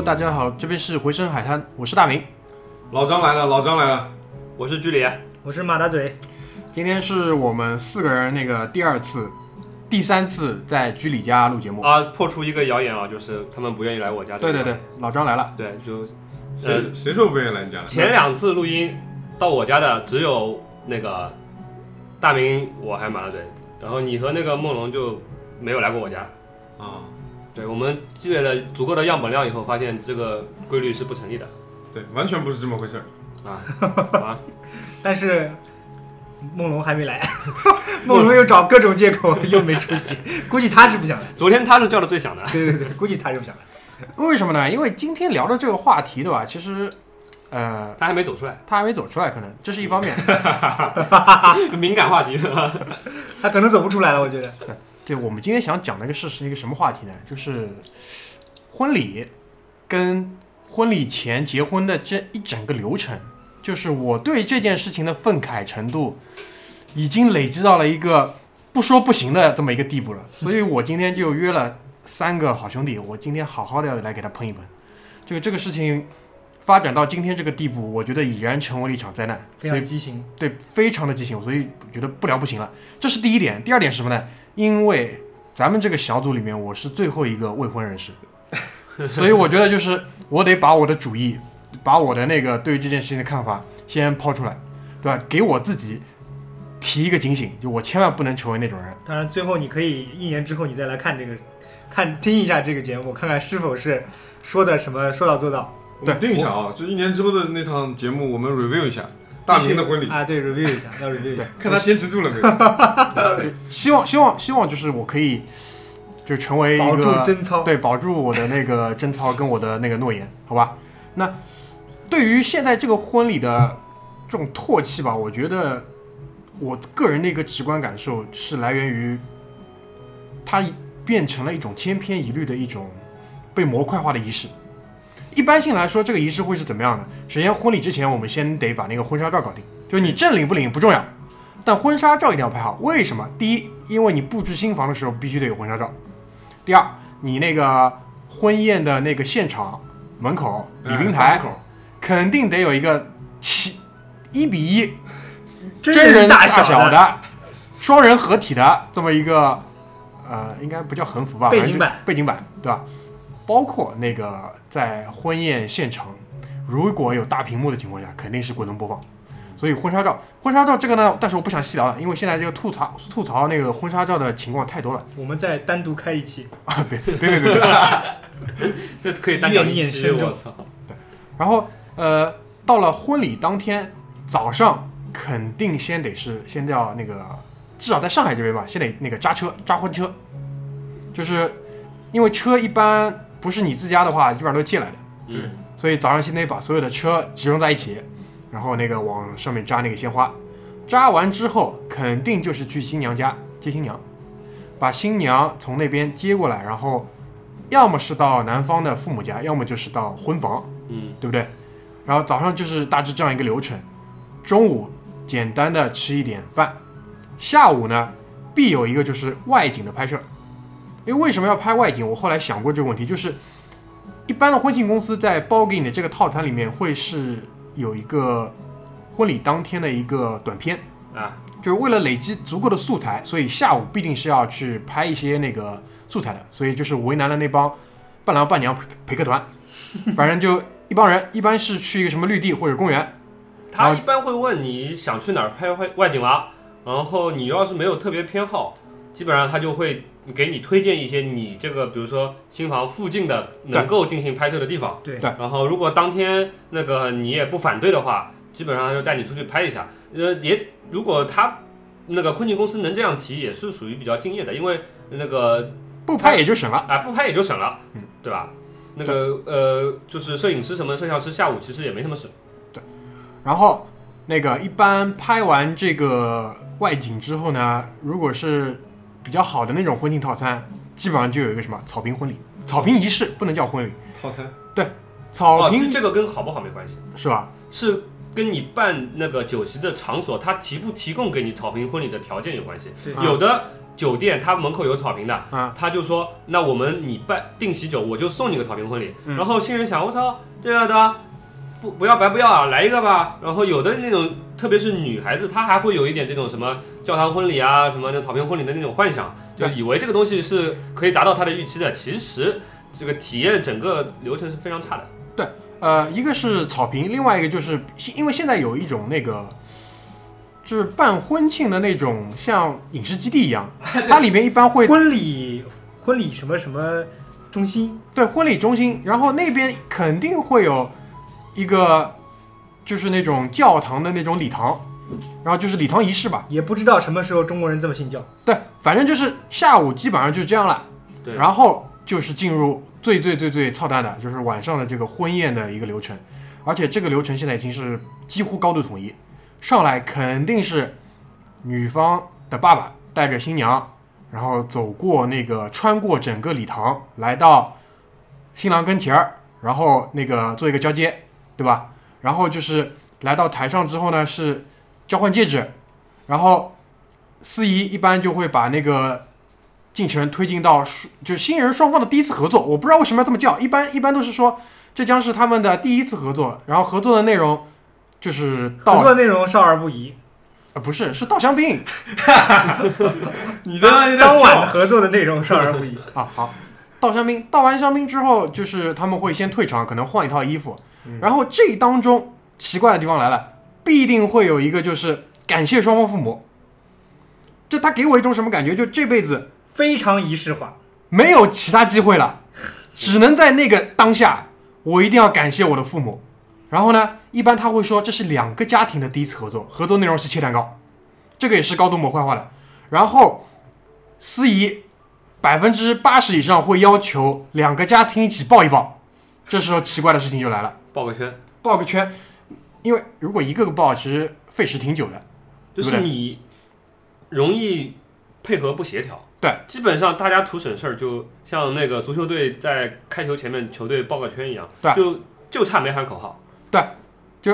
Hello，大家好，这边是回声海滩，我是大明。老张来了，老张来了，我是居里，我是马大嘴，今天是我们四个人那个第二次、第三次在居里家录节目。啊，破除一个谣言啊，就是他们不愿意来我家。对对对，老张来了。对，就谁、呃谁说不愿意来你家了？前两次录音到我家的只有那个大明，我还马大嘴，然后你和那个梦龙就没有来过我家。啊，对，我们积累了足够的样本量以后，发现这个规律是不成立的对，完全不是这么回事儿。啊啊！但是梦龙还没来，梦龙又找各种借口又没出席，估计他是不想来。昨天他是叫的最响的，对对对，估计他是不想来。为什么呢？因为今天聊的这个话题，对吧？其实，呃，他还没走出来，他还没走出来，可能这是一方面。敏感话题。他可能走不出来了，我觉得。对，我们今天想讲的一个事是一个什么话题呢？就是婚礼跟婚礼前结婚的这一整个流程，就是我对这件事情的愤慨程度，已经累积到了一个不说不行的这么一个地步了。所以我今天就约了三个好兄弟，我今天好好的要来给他喷一喷。这个这个事情发展到今天这个地步，我觉得已然成为了一场灾难。非常畸形，对，非常的畸形，所以觉得不聊不行了。这是第一点。第二点是什么呢？因为咱们这个小组里面，我是最后一个未婚人士，所以我觉得就是我得把我的主意，把我的那个对于这件事情的看法先抛出来，对吧？给我自己提一个警醒，就我千万不能成为那种人。当然最后你可以一年之后你再来看这个，看听一下这个节目，看看是否是说的什么说到做到。我们定一下啊，就一年之后的那趟节目，我们 review 一下大明的婚礼，啊，对，review 一下，要 review 一下。看他坚持住了没有。希望希望希望就是我可以就成为一个保住贞操。对，保住我的那个贞操跟我的那个诺言，好吧？那对于现在这个婚礼的这种唾弃吧，我觉得我个人的一个直观感受是来源于它变成了一种千篇一律的一种被模块化的仪式。一般性来说，这个仪式会是怎么样的？首先，婚礼之前我们先得把那个婚纱照搞定，就是你证领不领不重要，但婚纱照一定要拍好。为什么？第一，因为你布置新房的时候必须得有婚纱照；第二，你那个婚宴的那个现场门口礼宾哎台肯定得有一个七一比一真真人大小的的双人合体的这么一个呃，应该不叫横幅吧，背景板背景板对吧？包括那个在婚宴现场，如果有大屏幕的情况下，肯定是滚动播放。所以婚纱照，婚纱照这个呢，但是我不想细聊了，因为现在这个吐槽吐槽那个婚纱照的情况太多了我们再单独开一期。啊！别别别别别！这可以单讲一期，我操！对然后呃，到了婚礼当天早上，肯定先得是先叫那个，至少在上海这边吧，先得那个扎车扎婚车，就是因为车一般不是你自家的话，基本上都是借来的，嗯，所以早上先得把所有的车集中在一起，然后那个往上面扎那个鲜花，扎完之后肯定就是去新娘家接新娘，把新娘从那边接过来，然后要么是到男方的父母家，要么就是到婚房。嗯，对不对？然后早上就是大致这样一个流程，中午简单的吃一点饭，下午呢必有一个就是外景的拍摄。因为为什么要拍外景？我后来想过这个问题，就是一般的婚庆公司在包给你的这个套餐里面会是有一个婚礼当天的一个短片，啊，就是为了累积足够的素材，所以下午必定是要去拍一些那个素材的，所以就是为难了那帮伴郎伴娘陪陪客团，反正就一帮人，一般是去一个什么绿地或者公园，他一般会问你想去哪儿拍外外景吗？然后你要是没有特别偏好，基本上他就会给你推荐一些你这个，比如说新房附近的能够进行拍摄的地方。对对然后如果当天那个你也不反对的话，基本上就带你出去拍一下。呃，也如果他那个婚庆公司能这样提，也是属于比较敬业的，因为那个不拍也就省了。啊不拍也就省了，嗯，对吧？那个呃，就是摄影师什么摄像师下午其实也没什么事。对然后那个一般拍完这个外景之后呢，如果是比较好的那种婚庆套餐，基本上就有一个什么草坪婚礼、草坪仪式，不能叫婚礼，套餐对，草坪、这这个跟好不好没关系，是吧？是跟你办那个酒席的场所，他提不提供给你草坪婚礼的条件有关系。有的酒店他门口有草坪的，啊他就说那我们你办订喜酒，我就送你个草坪婚礼。嗯然后新人想，我操，这样的不不要白不要啊，来一个吧。然后有的那种，特别是女孩子，她还会有一点这种什么教堂婚礼啊，什么那草坪婚礼的那种幻想，就以为这个东西是可以达到他的预期的。其实这个体验整个流程是非常差的。对呃，一个是草坪，另外一个就是因为现在有一种那个。就是办婚庆的那种，像影视基地一样，它里面一般会婚礼婚礼什么什么中心，对婚礼中心，然后那边肯定会有一个，就是那种教堂的那种礼堂，然后就是礼堂仪式吧。也不知道什么时候中国人这么信教。对，反正就是下午基本上就这样了，对，然后就是进入最最最最操蛋的，就是晚上的这个婚宴的一个流程，而且这个流程现在已经是几乎高度统一，上来肯定是女方的爸爸带着新娘，然后走过那个穿过整个礼堂，来到新郎跟前儿，然后那个做一个交接，对吧？然后就是来到台上之后呢，是交换戒指，然后司仪一般就会把那个进程推进到双就是新人双方的第一次合作，我不知道为什么要这么叫，一般一般都是说这将是他们的第一次合作，然后合作的内容就是倒合作内容少儿不宜，呃不是是倒香槟。你的有点当晚合作的内容少儿不宜。啊好，倒香槟，倒完香槟之后就是他们会先退场，可能换一套衣服，然后这当中奇怪的地方来了，必定会有一个就是感谢双方父母，就他给我一种什么感觉，就这辈子非常仪式化，没有其他机会了，只能在那个当下，我一定要感谢我的父母。然后呢，一般他会说这是两个家庭的第一次合作，合作内容是切蛋糕，这个也是高度模块化的。然后司仪百分之八十以上会要求两个家庭一起抱一抱，这时候奇怪的事情就来了，抱个圈，抱个圈，因为如果一个个报，其实费时挺久的。就是你容易配合不协调。对，基本上大家图省事儿，就像那个足球队在开球前面球队报个圈一样，对就就差没喊口号，对，就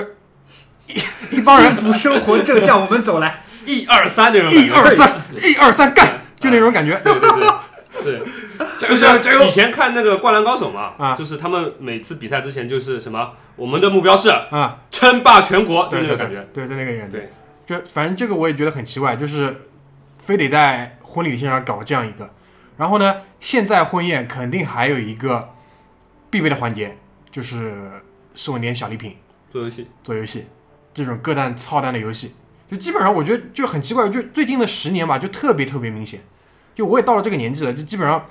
一帮人幸福生活正向我们走来。一二三那种。一二三，一二三干，就那种感觉。对对对对。加油加油加油以！前看那个《灌篮高手》嘛，啊就是他们每次比赛之前就是什么，我们的目标是啊，称霸全国，就对对那个感觉。对，对，就那个感觉。对，就反正这个我也觉得很奇怪，就是非得在婚礼现场搞这样一个。然后呢，现在婚宴肯定还有一个必备的环节，就是送一点小礼品，做游戏，做游戏，这种各蛋操蛋的游戏，就基本上我觉得就很奇怪，就最近的十年吧，就特别特别明显。就我也到了这个年纪了，就基本上，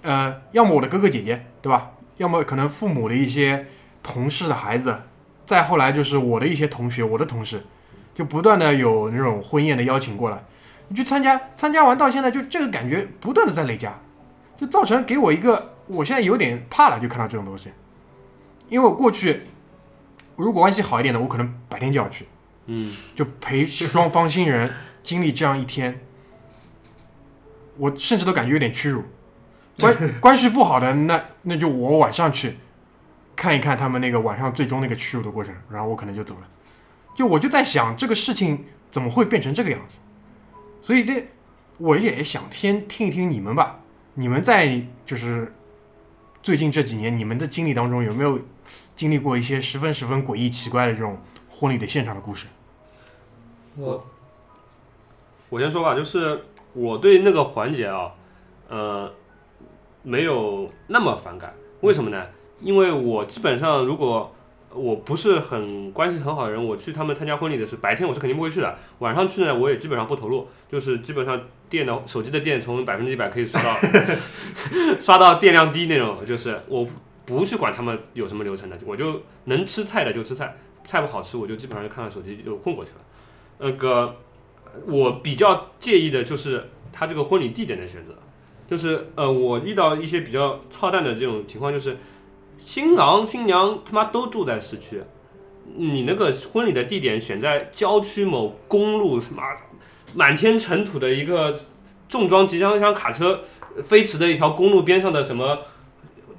呃，要么我的哥哥姐姐，对吧？要么可能父母的一些同事的孩子，再后来就是我的一些同学、我的同事，就不断的有那种婚宴的邀请过来，你去参加，参加完到现在就这个感觉不断的在累加，就造成给我一个，我现在有点怕了，就看到这种东西，因为我过去如果关系好一点的，我可能白天就要去，嗯，就陪双方新人经历这样一天，我甚至都感觉有点屈辱。关关系不好的，那那就我晚上去看一看他们那个晚上最终那个屈辱的过程，然后我可能就走了。就我就在想这个事情怎么会变成这个样子，所以这我也想先听一听你们吧，你们在就是最近这几年你们的经历当中有没有经历过一些十分十分诡异奇怪的这种婚礼的现场的故事？我我先说吧，就是我对那个环节啊，呃，没有那么反感。为什么呢？因为我基本上如果我不是很关系很好的人，我去他们参加婚礼的是白天，我是肯定不会去的。晚上去呢，我也基本上不投入，就是基本上电的手机的电从百分之一百可以刷到 刷到电量低那种，就是我不去管他们有什么流程的，我就能吃菜的就吃菜，菜不好吃我就基本上就看看手机就混过去了。那个我比较介意的就是他这个婚礼地点的选择，就是呃，我遇到一些比较操蛋的这种情况，就是新郎新娘他妈都住在市区，你那个婚礼的地点选在郊区某公路，什么满天尘土的一个重装集装箱卡车飞驰的一条公路边上的什么，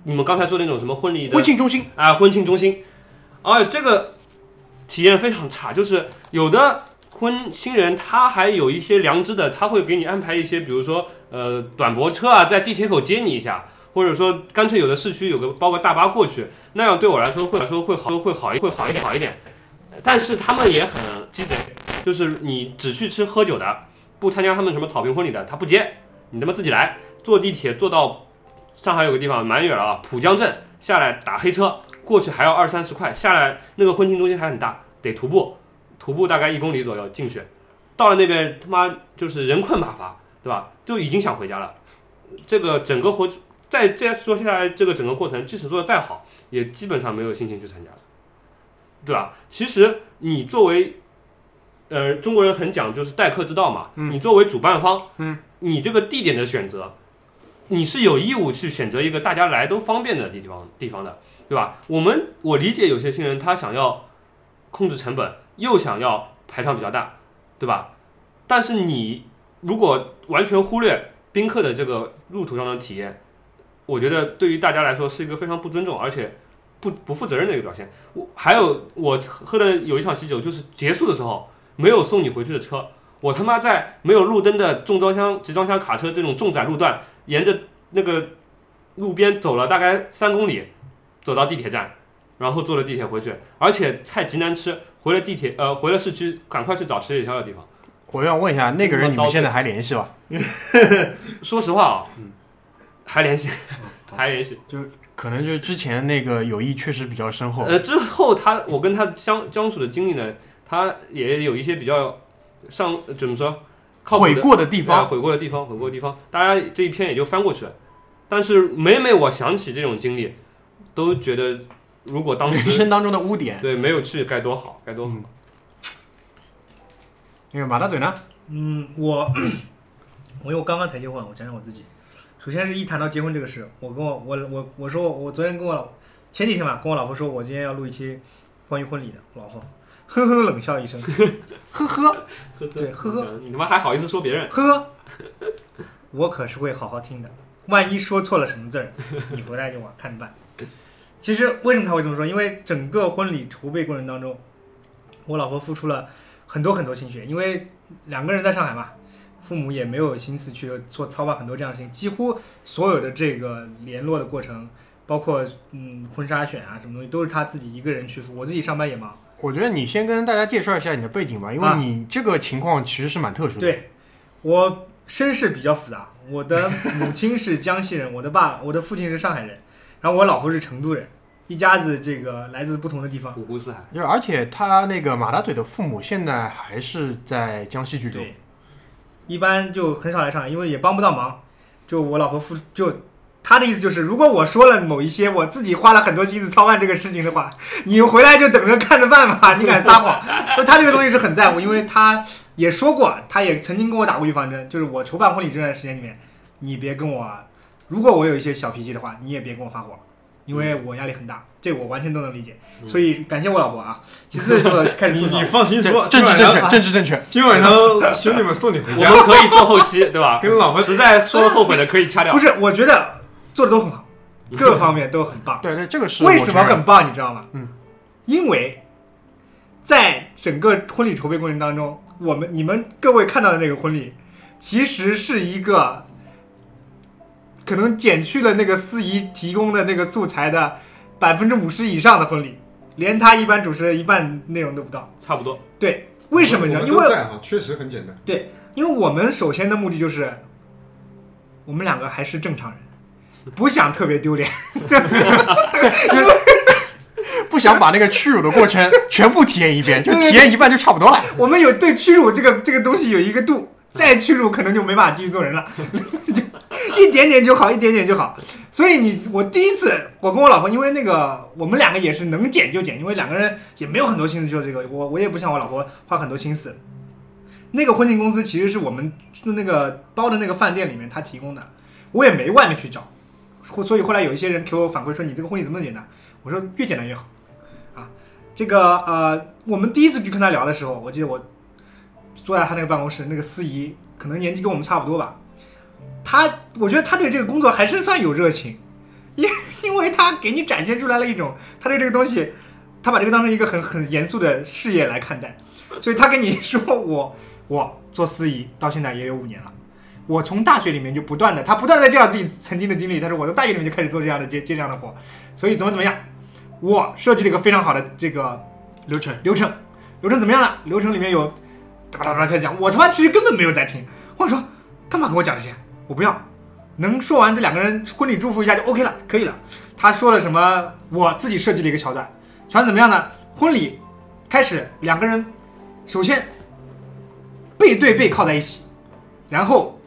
你们刚才说的那种什么婚礼的婚庆中心，啊，婚庆中心，哎这个体验非常差，就是有的婚新人他还有一些良知的，他会给你安排一些，比如说呃短驳车啊，在地铁口接你一下，或者说干脆有的市区有个包个大巴过去，那样对我来说会来说会好会好一会好一点好一点。但是他们也很鸡贼，就是你只去吃喝酒的，不参加他们什么草坪婚礼的，他不接，你他妈自己来，坐地铁坐到上海有个地方蛮远了啊，浦江镇下来打黑车过去还要二三十块，下来那个婚庆中心还很大，得徒步，徒步大概一公里左右进去，到了那边他妈就是人困马乏，对吧？就已经想回家了。这个整个活再再说下来，这个整个过程即使做的再好，也基本上没有心情去参加了，对吧？其实你作为呃中国人很讲就是待客之道嘛，嗯你作为主办方，嗯，你这个地点的选择，你是有义务去选择一个大家来都方便的地方地方的，对吧？我们我理解有些新人他想要控制成本，又想要排场比较大，对吧？但是你如果完全忽略宾客的这个路途上的体验，我觉得对于大家来说是一个非常不尊重，而且不不负责任的一个表现。我还有我喝的有一场喜酒，就是结束的时候没有送你回去的车，我他妈在没有路灯的重装箱、集装箱卡车这种重载路段，沿着那个路边走了大概三公里，走到地铁站，然后坐了地铁回去，而且菜极难吃，回了地铁呃回了市区，赶快去找吃夜宵的地方。我要问一下，那个人你们现在还联系吧？说实话啊，还联系，还联系。就可能就是之前那个友谊确实比较深厚。呃，之后他我跟他相相处的经历呢，他也有一些比较上怎么说靠悔过的地呃方，悔过的地方，悔过的地方，大家这一篇也就翻过去了。但是每每我想起这种经历，都觉得如果当人时生当中的污点。对没有去该多好，该多好。嗯那个马大嘴呢？嗯，我我因为我刚刚才结婚，我讲讲我自己。首先是一谈到结婚这个事，我跟我我我我说我昨天跟我老前几天吧，跟我老婆说我今天要录一期关于婚礼的，我老婆呵呵冷笑一声，呵呵，对呵呵你他妈还好意思说别人？呵，我可是会好好听的，万一说错了什么字儿，你回来就我看着办。其实为什么他会这么说？因为整个婚礼筹备过程当中，我老婆付出了很多很多心血，因为两个人在上海嘛，父母也没有心思去做操办很多这样的事情，几乎所有的这个联络的过程，包括嗯婚纱选啊什么东西，都是他自己一个人去付。我自己上班也忙，我觉得你先跟大家介绍一下你的背景吧，因为啊你这个情况其实是蛮特殊的。对我身世比较复杂，我的母亲是江西人，我的爸我的父亲是上海人，然后我老婆是成都人，一家子这个来自不同的地方。五湖四海，就而且他那个马大嘴的父母现在还是在江西居住。对，一般就很少来上海，因为也帮不到忙。就我老婆付就他的意思就是，如果我说了某一些我自己花了很多心思操办这个事情的话，你回来就等着看着办吧。你敢撒谎？就他这个东西是很在乎，因为他也说过，他也曾经跟我打过预防针，就是我筹办婚礼这段时间里面，你别跟我，如果我有一些小脾气的话，你也别跟我发火，因为我压力很大，这我完全都能理解。所以感谢我老婆啊。其次就开始吐槽你你，放心说，政治正确，今晚上政治正确。今晚上兄弟们送你回家，我们可以做后期，对吧？跟老婆实在说了后悔的可以掐掉不。是，我觉得做的都很好，各方面都很棒。对对，这个是为什么认很棒？你知道吗？嗯，因为在整个婚礼筹备过程当中，我们你们各位看到的那个婚礼，其实是一个可能减去了那个司仪提供的那个素材的百分之五十以上的婚礼，连他一般主持的一半内容都不到。差不多，对，为什么呢？因为都在哈，确实很简单。对因为我们首先的目的就是，我们两个还是正常人，不想特别丢脸。不想把那个屈辱的过程 全部体验一遍，就体验一半就差不多了。我们有对屈辱这个这个东西有一个度，再屈辱可能就没法继续做人了，就 一点点就好，一点点就好。所以你我第一次，我跟我老婆，因为那个我们两个也是能减就减，因为两个人也没有很多心思做这个，我我也不像我老婆花很多心思。那个婚庆公司其实是我们那个包的那个饭店里面他提供的，我也没外面去找，后所以后来有一些人给我反馈说你这个婚礼怎么那么简单？我说越简单越好，啊，这个呃，我们第一次去跟他聊的时候，我记得我坐在他那个办公室，那个司仪可能年纪跟我们差不多吧，他我觉得他对这个工作还是算有热情，因因为他给你展现出来了一种他对这个东西，他把这个当成一个很很严肃的事业来看待。所以他跟你说我我做司仪到现在也有五年了。我从大学里面就不断的，他不断的在介绍自己曾经的经历。他说我在大学里面就开始做这样的接接这样的活，所以怎么怎么样，我设计了一个非常好的这个流程流程，流程怎么样了？流程里面有哒哒哒开始讲，我他妈其实根本没有在听。我说干嘛跟我讲这些？我不要，能说完这两个人婚礼祝福一下就 OK 了，可以了。他说了什么？我自己设计了一个桥段，桥段怎么样呢？婚礼开始，两个人首先背对背靠在一起，然后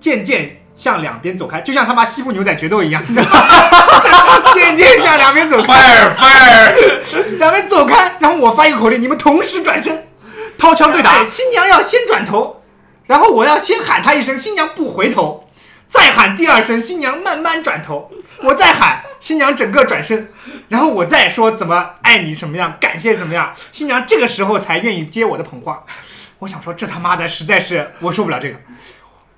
渐渐向两边走开，就像他妈西部牛仔决斗一样，你知道吗渐渐向两边走开。fire fire，两边走开，然后我发一个口令，你们同时转身，掏枪对打哎，新娘要先转头，然后我要先喊她一声，新娘不回头，再喊第二声，新娘慢慢转头，我再喊新娘整个转身，然后我再说怎么爱你什么样，感谢怎么样，新娘这个时候才愿意接我的捧花。我想说，这他妈的实在是我受不了这个。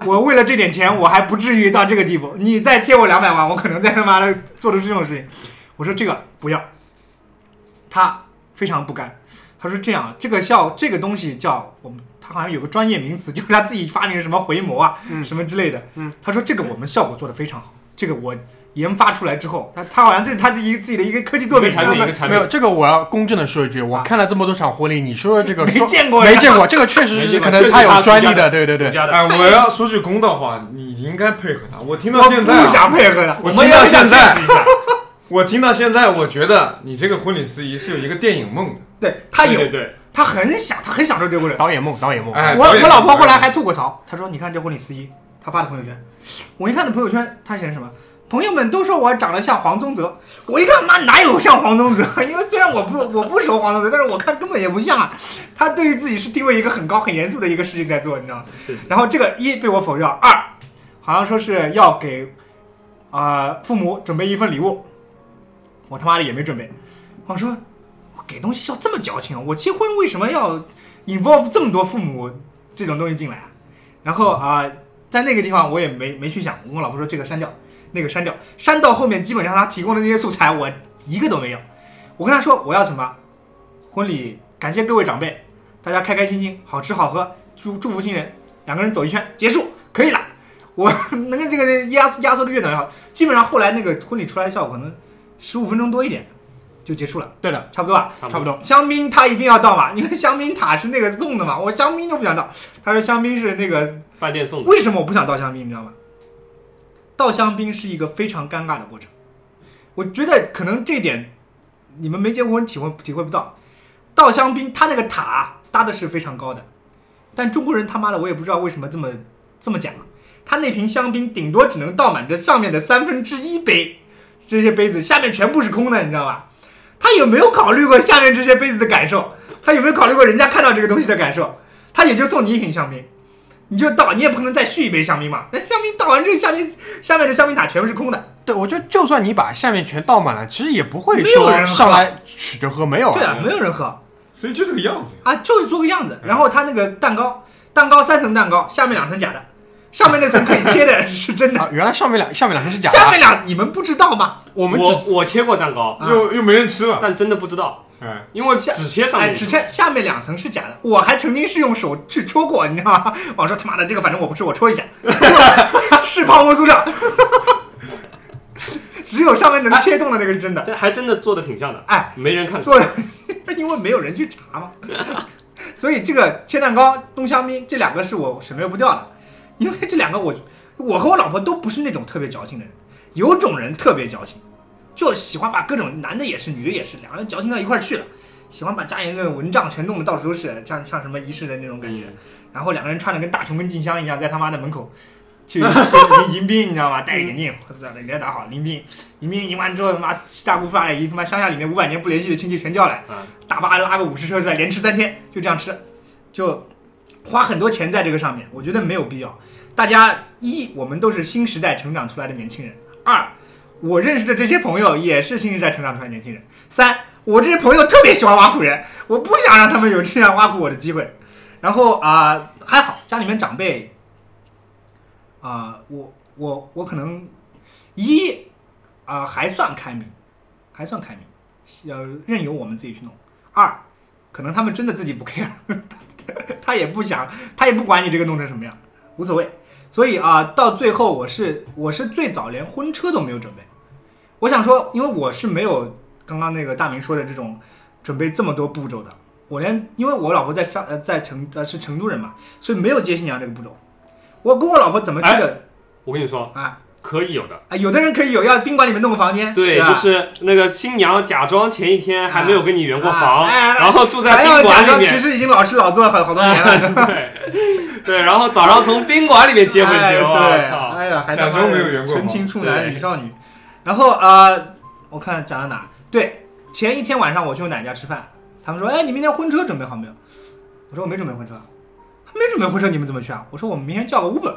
我为了这点钱，我还不至于到这个地步。你再贴我两百万，我可能再他妈的做出这种事情。我说这个不要，他非常不甘。他说这样，这个叫这个东西叫我们，他好像有个专业名词，就是他自己发明什么回眸啊，嗯什么之类的。嗯，他说这个我们效果做的非常好，这个我研发出来之后，他他好像这是他自己自己的一个科技作品，产品没有，这个我要公正的说一句，我看了这么多场婚礼，你说的这个没见过没见过，这个确实是可能他有专利的，对对对。哎，我要说句公道话，你应该配合他。我听到现在啊，不想配合他，我听到现在 我听到现在，我觉得你这个婚礼司仪是有一个电影梦的。对他有，对对对，他很想，他很享受这个过程。导演梦，导演梦。哎，我导演我老婆后来还吐过槽，她说：“你看这婚礼司仪，他发的朋友圈，我一看那朋友圈，他写的什么？朋友们都说我长得像黄宗泽，我一看妈哪有像黄宗泽？因为虽然我不我不熟黄宗泽，但是我看根本也不像啊。他对于自己是定位一个很高很严肃的一个事情在做，你知道吗？然后这个一被我否认，二好像说是要给啊、呃父母准备一份礼物，我他妈的也没准备。我说我给东西要这么矫情？我结婚为什么要 involve 这么多父母这种东西进来啊？然后啊、在那个地方我也没没去想，我跟老婆说这个删掉，那个删掉，删到后面基本上他提供的那些素材我一个都没有。我跟他说我要什么婚礼，感谢各位长辈，大家开开心心，好吃好喝，祝祝福新人，两个人走一圈结束，可以了。我 那个这个压压缩的越短越好，基本上后来那个婚礼出来的效果可能十五分钟多一点就结束了，对的，差不多吧。差不多。香槟他一定要倒嘛，因为香槟塔是那个送的嘛，我香槟就不想倒。他说香槟是那个，饭店送的。为什么我不想倒香槟？你知道吗？倒香槟是一个非常尴尬的过程，我觉得可能这点你们没结过婚体会体会不到。倒香槟，他那个塔搭的是非常高的，但中国人他妈的我也不知道为什么这么这么讲，他那瓶香槟顶多只能倒满这上面的三分之一杯，这些杯子下面全部是空的，你知道吧？他有没有考虑过下面这些杯子的感受？他有没有考虑过人家看到这个东西的感受？他也就送你一瓶香槟，你就倒，你也不可能再续一杯香槟嘛。那香槟倒完这个香槟下面的香槟塔全部是空的。对，我觉得就算你把下面全倒满了，其实也不会没有人上来取着喝，没有对啊，没有人喝所以就这个样子。啊，就是做个样子。然后他那个蛋糕，蛋糕三层蛋糕，下面两层假的，上面那层可以切的是真的，啊，原来上面两下面两层是假的啊。下面两你们不知道吗？我们我我切过蛋糕，啊又又没人吃了，但真的不知道，嗯，因为只切上哎，面。只切下面两层是假的，我还曾经是用手去戳过，你知道吗？我说他妈的这个反正我不吃，我戳一下，是泡沫塑料，只有上面能切动的那个是真的。这还真的做的挺像的，哎，没人看。做的，因为没有人去查嘛，所以这个切蛋糕、弄香槟这两个是我省略不掉的，因为这两个我我和我老婆都不是那种特别矫情的人，有种人特别矫情，就喜欢把各种男的也是，女的也是，两个人矫情到一块儿去了，喜欢把家里那个蚊帐全弄得到处都是，像像什么仪式的那种感觉。嗯然后两个人穿的跟大雄跟静香一样，在他妈的门口去迎迎宾，你知道吗？戴个眼镜，我操，人家打好迎宾，迎宾迎完之后，他妈七大姑八大姨，他妈乡下里面五百年不联系的亲戚全叫来，啊，大巴拉个五十车出来，连吃三天，就这样吃，就花很多钱在这个上面，我觉得没有必要。大家一，我们都是新时代成长出来的年轻人；二，我认识的这些朋友也是新时代成长出来的年轻人；三，我这些朋友特别喜欢挖苦人，我不想让他们有这样挖苦我的机会。然后啊、还好家里面长辈啊、我我我可能一啊、还算开明，还算开明，呃，任由我们自己去弄。二，可能他们真的自己不 care，他也不想，他也不管你这个弄成什么样，无所谓。所以啊，到最后我是我是最早连婚车都没有准备。我想说，因为我是没有刚刚那个大明说的这种准备这么多步骤的，我连因为我老婆在上呃在成呃是成都人嘛，所以没有接新娘这个步骤。我跟我老婆怎么去的我跟你说，啊可以有的。啊？有的人可以有，要宾馆里面弄个房间，对，吧就是那个新娘假装前一天还没有跟你圆过啊房，然后住在宾馆里面，其实已经老吃老做了好好多年了。对对，然后早上从宾馆里面接回去，哎我对，操！哎呀，还假装没有圆过纯情处男女少女。然后呃，我看讲到哪？对，前一天晚上我去我奶奶家吃饭，他们说，哎，你明天婚车准备好没有？我说我没准备婚车，没准备婚车，你们怎么去啊？我说我们明天叫个 Uber。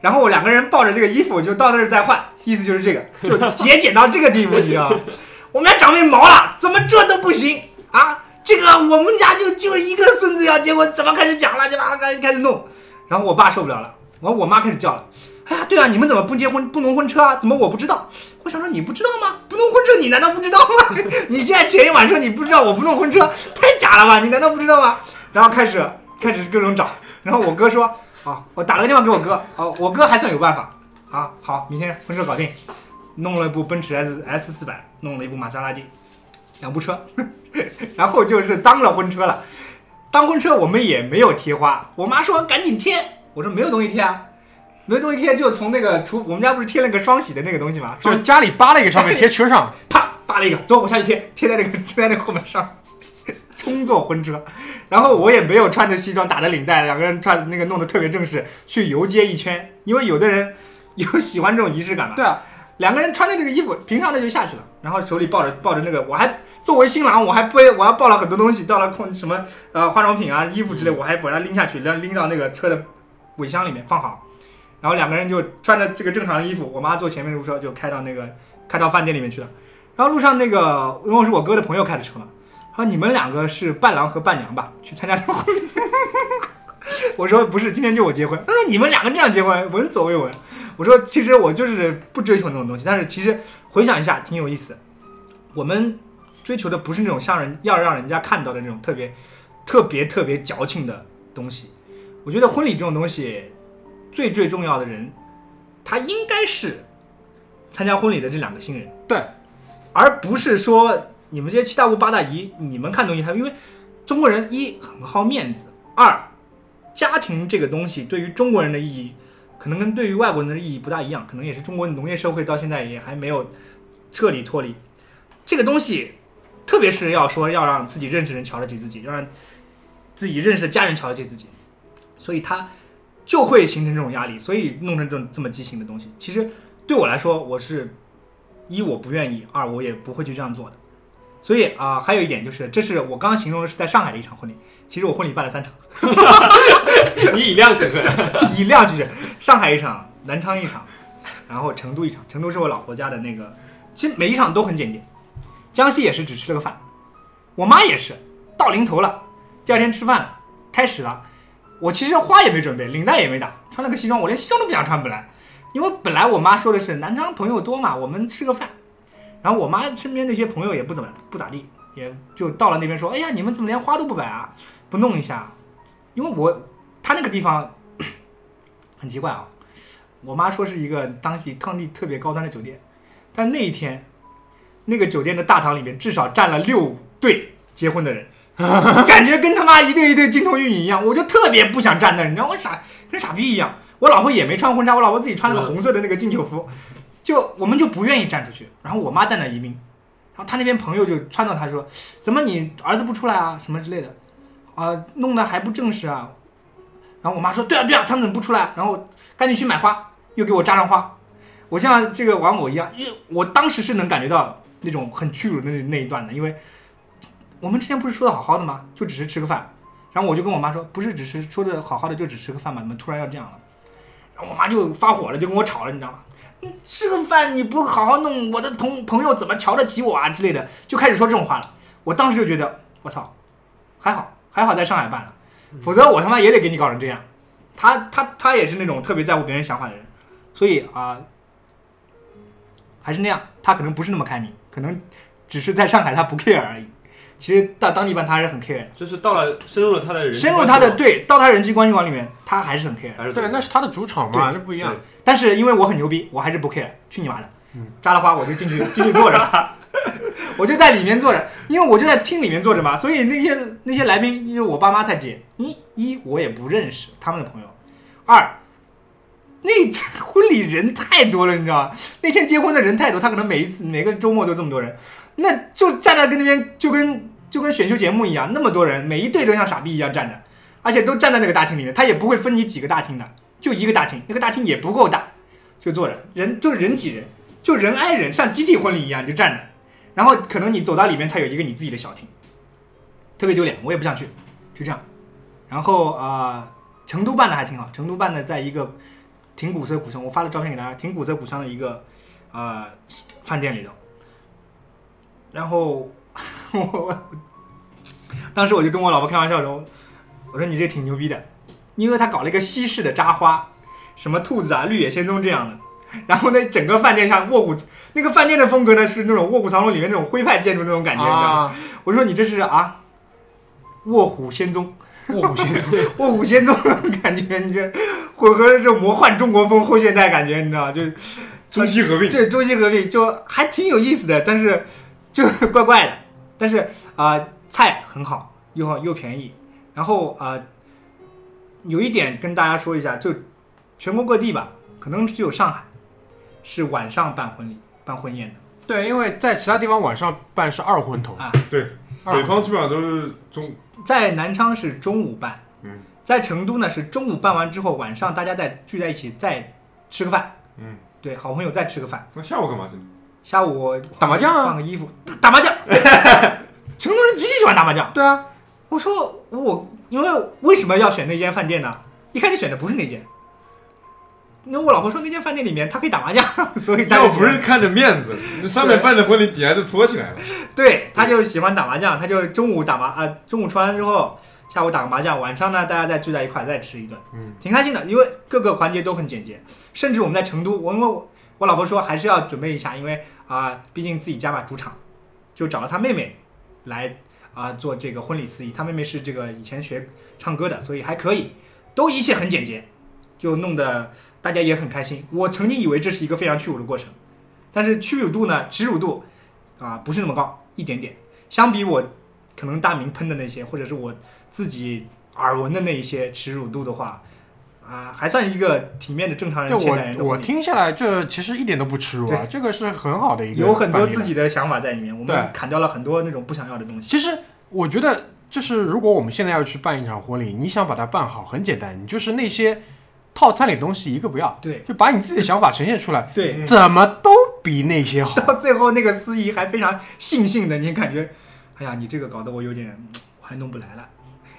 然后我两个人抱着这个衣服就到那儿再换，意思就是这个，就节俭到这个地步，你知道吗？我们家长辈毛了，怎么这都不行啊？这个我们家就就一个孙子要结婚，怎么开始讲了？就把它开开始弄。然后我爸受不了了，完我妈开始叫了。哎呀，对啊，你们怎么不结婚不弄婚车啊？怎么我不知道？我想说你不知道吗？不弄婚车你难道不知道吗？你现在前一晚上你不知道我不弄婚车，太假了吧？你难道不知道吗？然后开始开始各种找，然后我哥说，啊，我打了个电话给我哥，好，我哥还算有办法，啊，好，明天婚车搞定，弄了一部奔驰 S S 四百，弄了一部玛莎拉蒂，两部车，然后就是当了婚车了。当婚车我们也没有贴花，我妈说赶紧贴，我说没有东西贴啊，没有东西贴就从那个厨，我们家不是贴了个双喜的那个东西吗？就是家里扒了一个上面贴车上，啪扒了一个，走，我下去贴，贴在那个贴在那个后门上，充作婚车。然后我也没有穿着西装打着领带，两个人穿那个弄得特别正式，去游街一圈，因为有的人 有喜欢这种仪式感嘛。对啊，两个人穿着这个衣服，平常的就下去了，然后手里抱着抱着那个，我还作为新郎，我还背我还抱了很多东西，到了空什么呃化妆品啊、衣服之类，我还把它拎下去，拎拎到那个车的尾箱里面放好，然后两个人就穿着这个正常的衣服，我妈坐前面的车就开到那个开到饭店里面去了，然后路上那个因为是我哥的朋友开的车嘛，他说你们两个是伴郎和伴娘吧，去参加这个婚礼。我说不是，今天就我结婚。他说你们两个这样结婚，闻所未闻。我说其实我就是不追求那种东西，但是其实回想一下挺有意思的。我们追求的不是那种像人要让人家看到的那种特别特别特别矫情的东西。我觉得婚礼这种东西，最最重要的人，他应该是参加婚礼的这两个新人，对，而不是说你们这些七大姑八大姨，你们看东西，还因为中国人一很好面子，二家庭这个东西对于中国人的意义，可能跟对于外国人的意义不大一样，可能也是中国农业社会到现在也还没有彻底脱离这个东西，特别是要说要让自己认识人瞧得起自己，要让自己认识的家人瞧得起自己，所以他就会形成这种压力，所以弄成这种这么畸形的东西。其实对我来说，我是一我不愿意，二我也不会去这样做的。所以啊、还有一点就是，这是我刚刚形容的是在上海的一场婚礼，其实我婚礼办了三场。你以量取胜，以量取胜，上海一场，南昌一场，然后成都一场。成都是我老婆家的那个，其实每一场都很简洁。江西也是只吃了个饭，我妈也是到临头了，第二天吃饭了，开始了。我其实花也没准备，领带也没打，穿了个西装，我连西装都不想穿本来，因为本来我妈说的是南昌朋友多嘛，我们吃个饭。然后我妈身边那些朋友也不怎么不咋地，也就到了那边说，哎呀，你们怎么连花都不摆啊？不弄一下？因为我他那个地方 很奇怪啊，我妈说是一个当地当地特别高端的酒店，但那一天，那个酒店的大堂里面至少站了六对结婚的人，感觉跟他妈一对一对金童玉女一样，我就特别不想站那，你知道我傻跟傻逼一样。我老婆也没穿婚纱，我老婆自己穿了个红色的那个敬酒服，就我们就不愿意站出去，然后我妈在那移民，然后他那边朋友就撺掇他说，怎么你儿子不出来啊，什么之类的，啊、弄得还不正式啊。然后我妈说：“对啊，对啊，他们怎么不出来？”然后赶紧去买花，又给我扎上花。我像这个玩偶一样，因为我当时是能感觉到那种很屈辱的那那一段的，因为我们之前不是说的好好的吗？就只是吃个饭。然后我就跟我妈说：“不是只是说的好好的就只吃个饭吗？怎么突然要这样了？”然后我妈就发火了，就跟我吵了，你知道吗？你吃个饭你不好好弄，我的同朋友怎么瞧得起我啊之类的，就开始说这种话了。我当时就觉得，我操，还好还好在上海办了。否则我他妈也得给你搞成这样。他他他也是那种特别在乎别人想法的人，所以啊、还是那样，他可能不是那么开明，可能只是在上海他不 care 而已。其实到当地办他还是很 care，就是到了深入了他的人际深入关系网他的对，到他人际关系网里面，他还是很 care。对，还是怎么那是他的主场嘛，那不一样。但是因为我很牛逼，我还是不 care，去你妈的嗯！扎了花我就进去进去坐着，我就在里面坐着，因为我就在厅里面坐着嘛，所以那些那些来宾，因为我爸妈太近，一一我也不认识他们的朋友，二那婚礼人太多了，你知道吗？那天结婚的人太多，他可能每一次每个周末都这么多人，那就站在跟那边就跟就跟选秀节目一样，那么多人，每一队都像傻逼一样站着，而且都站在那个大厅里面，他也不会分你几个大厅的，就一个大厅，那个大厅也不够大，就坐着，人就人挤人，就人挨人，像集体婚礼一样就站着，然后可能你走到里面才有一个你自己的小厅，特别丢脸，我也不想去，就这样。然后啊、成都办的还挺好，成都办的在一个挺古色古香，我发了照片给大家，挺古色古香的一个呃饭店里头。然后 我我当时我就跟我老婆开玩笑说，我说你这挺牛逼的，因为他搞了一个西式的扎花，什么兔子啊、绿野仙踪这样的。然后那，整个饭店像卧虎，那个饭店的风格呢是那种卧虎藏龙里面那种徽派建筑那种感觉，你知道吗？啊，我说你这是啊，卧虎仙踪，卧虎仙踪，卧虎仙踪感觉，你这混合着这种魔幻中国风后现代感觉，你知道吗？就中西合并，对中西合并就还挺有意思的，但是就怪怪的。但是啊、呃菜很好，又好又便宜。然后啊、呃有一点跟大家说一下，就全国各地吧，可能只有上海是晚上办婚礼、办婚宴的对，因为在其他地方晚上办是二婚头，啊。对，北方基本上都是中，在南昌是中午办，嗯，在成都呢是中午办完之后，晚上大家再聚在一起再吃个饭，嗯，对，好朋友再吃个饭。那下午干嘛去呢？下午我打麻将啊换个衣服，打麻将。成都人极其喜欢打麻将。对啊，我说我因为为什么要选那间饭店呢？一开始选的不是那间，因为我老婆说那间饭店里面她可以打麻将，所以但我不是看着面子，那上面办的婚礼底下就搓起来了。对，她就喜欢打麻将，她就中午打麻啊、中午吃完之后，下午打个麻将，晚上呢大家再聚在一块再吃一顿，嗯，挺开心的，因为各个环节都很简洁，甚至我们在成都，我因为我老婆说还是要准备一下，因为啊、毕竟自己家嘛主场，就找了她妹妹来啊、做这个婚礼司仪，她妹妹是这个以前学唱歌的，所以还可以，都一切很简洁，就弄得大家也很开心。我曾经以为这是一个非常屈辱的过程，但是屈辱度呢，耻辱度啊、不是那么高，一点点。相比我可能大明喷的那些，或者是我自己耳闻的那一些耻辱度的话，啊、还算一个体面的正常人、对现代人我我听下来，这其实一点都不耻辱啊，这个是很好的一个有很多自己的想法在里面，我们砍掉了很多那种不想要的东西。其实我觉得，就是如果我们现在要去办一场婚礼，你想把它办好，很简单，你就是那些套餐里的东西一个不要，对。就把你自己的想法呈现出来，对，怎么都比那些好。到最后那个司仪还非常悻悻的，你感觉，哎呀，你这个搞得我有点，我还弄不来了，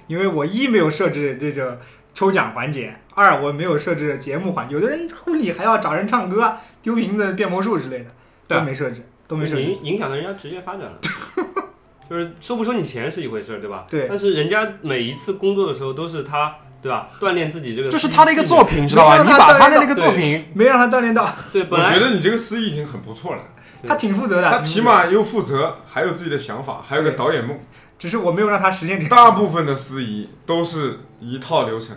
因为我一没有设置这个抽奖环节，二我没有设置节目环，有的人婚礼还要找人唱歌、丢瓶子、变魔术之类的，对都没设置，都没设置。影影响到人家职业发展了。就是收不收你钱是一回事儿，对吧？对但是人家每一次工作的时候都是他，对吧？锻炼自己这个，就是他的一个作。品，知道吧？你把他的那个作品，没让他锻炼到，对，我本来觉得你这个司仪已经很不错了，他挺负责的。他起码又负责，还有自己的想法，还有个导演梦。只是我没有让他实现这个。大部分的司仪都是一套流程，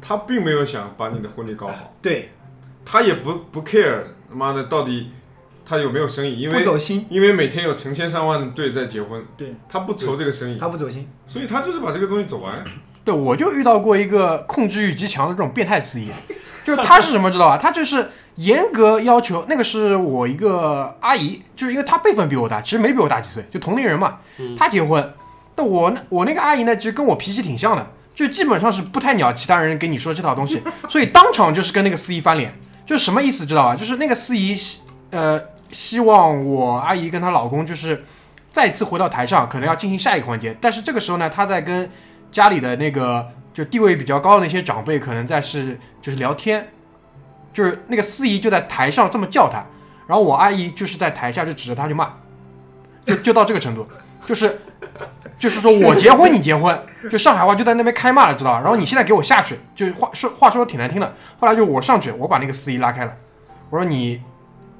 他并没有想把你的婚礼搞好，对，他也不不 care 他妈的到底他有没有生意，因为不走心，因为每天有成千上万的队在结婚，对他不愁这个生意，他不走心。所以他就是把这个东西走完。对我就遇到过一个控制欲极强的这种变态司仪，就是他是什么知道吧？他就是严格要求，那个是我一个阿姨，就是因为她辈分比我大，其实没比我大几岁，就同龄人嘛。她结婚，但我那我那个阿姨呢，其实跟我脾气挺像的，就基本上是不太鸟其他人跟你说这套东西，所以当场就是跟那个司仪翻脸，就什么意思知道吧？就是那个司仪呃希望我阿姨跟她老公就是再次回到台上，可能要进行下一个环节，但是这个时候呢，她在跟家里的那个就地位比较高的那些长辈，可能在是就是聊天，就是那个司仪就在台上这么叫他，然后我阿姨就是在台下就指着他就骂，就就到这个程度，就是就是说 我结婚你结婚，就上海话就在那边开骂了，知道吧？然后你现在给我下去，就话说话说的挺难听的。后来就我上去，我把那个司仪拉开了，我说你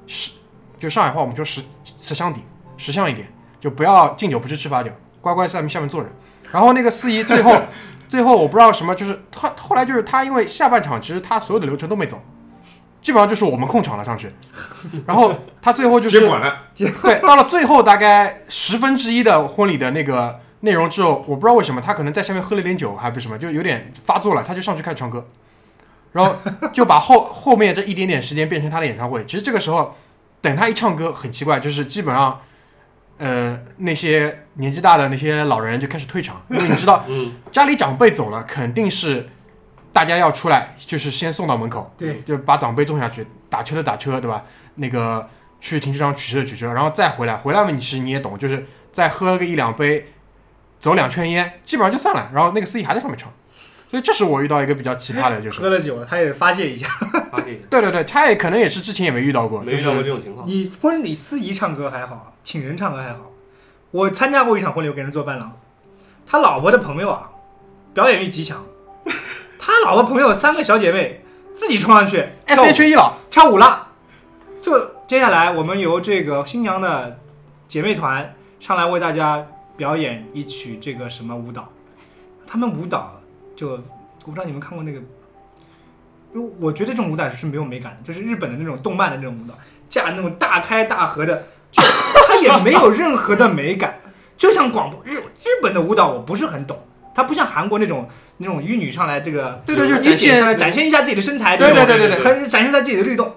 识就上海话我们就识识相点，识相一点，就不要敬酒不吃吃罚酒，乖乖在下面坐着。然后那个司仪最后 最后我不知道什么，就是他后来就是他因为下半场其实他所有的流程都没走，基本上就是我们控场了上去，然后他最后就是接管了，对，到了最后大概十分之一的婚礼的那个内容之后，我不知道为什么他可能在下面喝了点酒，还不是什么，就有点发作了，他就上去开始唱歌，然后就把后 后面这一点点时间变成他的演唱会。其实这个时候，等他一唱歌，很奇怪，就是基本上，呃，那些年纪大的那些老人就开始退场，因为你知道 嗯，家里长辈走了，肯定是大家要出来，就是先送到门口，对，就把长辈送下去，打车的打车，对吧？那个去停车场取车的取车，然后再回来，回来嘛，你其实你也懂，就是再喝个一两杯，走两圈烟，基本上就散了。然后那个司仪还在上面唱，所以这是我遇到一个比较奇葩的，就是喝了酒了，他也发泄一下。发泄一下，对对对，他也可能也是之前也没遇到过，没遇到过这种情况。你婚礼司仪唱歌还好，请人唱歌还好。我参加过一场婚礼，我给人做伴郎，他老婆的朋友啊，表演欲极强，他老婆朋友三个小姐妹自己冲上去 S H E 了，跳舞了。就接下来我们由这个新娘的姐妹团上来为大家表演一曲这个什么舞蹈，他们舞蹈就我不知道你们看过那个，因为我觉得这种舞蹈是没有美感的，就是日本的那种动漫的那种舞蹈，架那种大开大合的，就它也没有任何的美感，就像广播日日本的舞蹈我不是很懂。它不像韩国那种那种玉女上来，这个对对，就是一展现姐上来展现一下自己的身材，对对对对对很展现他自己的律动。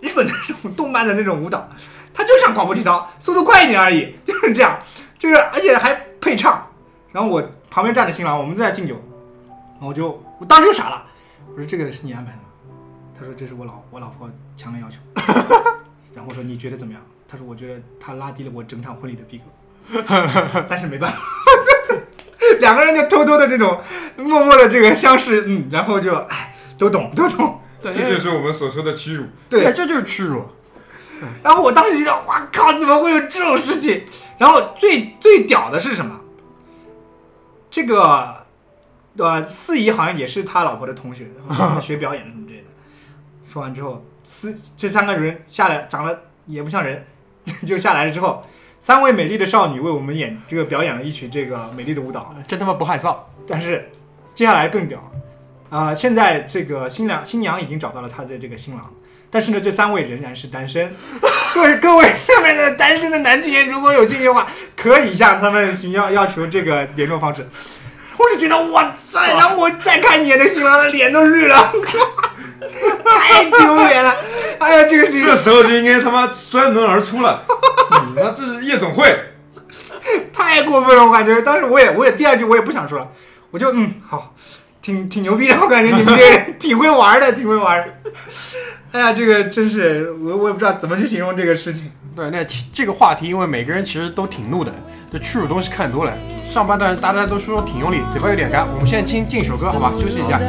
日本的那种动漫的那种舞蹈，它就像广播体操，速度快一点而已，就是这样，就是而且还配唱。然后我旁边站着新郎，我们在敬酒，然后我就我当时就傻了，我说这个是你安排的吗？他说这是我老我老婆强烈要求。然后我说你觉得怎么样？他说我觉得他拉低了我整场婚礼的逼格，但是没办法。两个人就偷偷的这种默默的这个相视，嗯，然后就哎，都懂都懂，对，这就是我们所说的屈辱。对，这就是屈辱。然后我当时觉得，哇靠，怎么会有这种事情？然后最最屌的是什么？这个呃，司仪好像也是他老婆的同学，学表演的什么之类的。说完之后，司这三个人下来，长得也不像人，就下来了之后，三位美丽的少女为我们演这个表演了一曲这个美丽的舞蹈。真他妈不害臊！但是接下来更屌啊、现在这个新娘新娘已经找到了她的这个新郎，但是呢，这三位仍然是单身。各位各位下面的单身的男青年，如果有兴趣的话，可以向他们寻要要求这个联络方式。我就觉得哇塞，然后我再看一眼那新郎的脸都绿了，太丢脸了！哎呀，这个这这个时候就应该他妈摔门而出了。嗯那这是夜总会，太过分了，我感觉当时我也我也第二句我也不想说了，我就嗯好，挺挺牛逼的，我感觉你们这些人 挺会玩的，挺会玩的。哎呀，这个真是我我也不知道怎么去形容这个事情。对，那这个话题，因为每个人其实都挺怒的，这屈辱东西看多了。上半段大家都说挺用力，嘴巴有点干。我们现在听进一首歌，好吧，休息一下。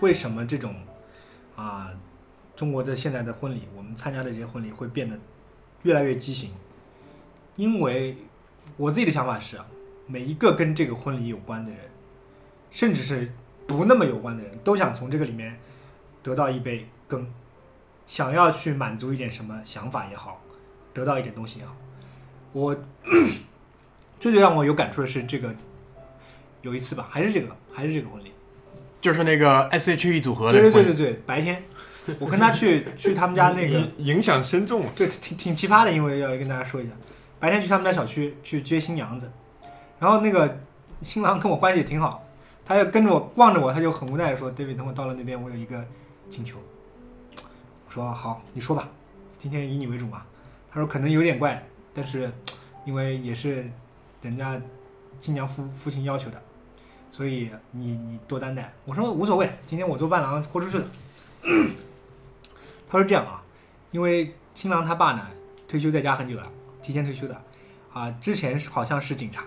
为什么这种啊中国的现在的婚礼，我们参加的这些婚礼会变得越来越畸形？因为我自己的想法是，每一个跟这个婚礼有关的人，甚至是不那么有关的人，都想从这个里面得到一杯羹，想要去满足一点什么想法也好，得到一点东西也好。我 最最让我有感触的是这个，有一次吧，还是这个，还是这个婚礼。就是那个 S H E 组合的对对对对对，白天我跟他去 去他们家那个影影响深重啊。对，挺挺奇葩的，因为要跟大家说一下，白天去他们家小区去接新娘子，然后那个新郎跟我关系也挺好，他就跟着我望着我，他就很无奈的说：“David，等我到了那边，我有一个请求。”我说：“好，你说吧，今天以你为主嘛。”他说：“可能有点怪，但是因为也是人家新娘父父亲要求的，所以你你多担待。”我说：“无所谓，今天我做伴郎豁出去了。”他说：“这样啊，因为新郎他爸呢退休在家很久了，提前退休的，啊，之前是好像是警察，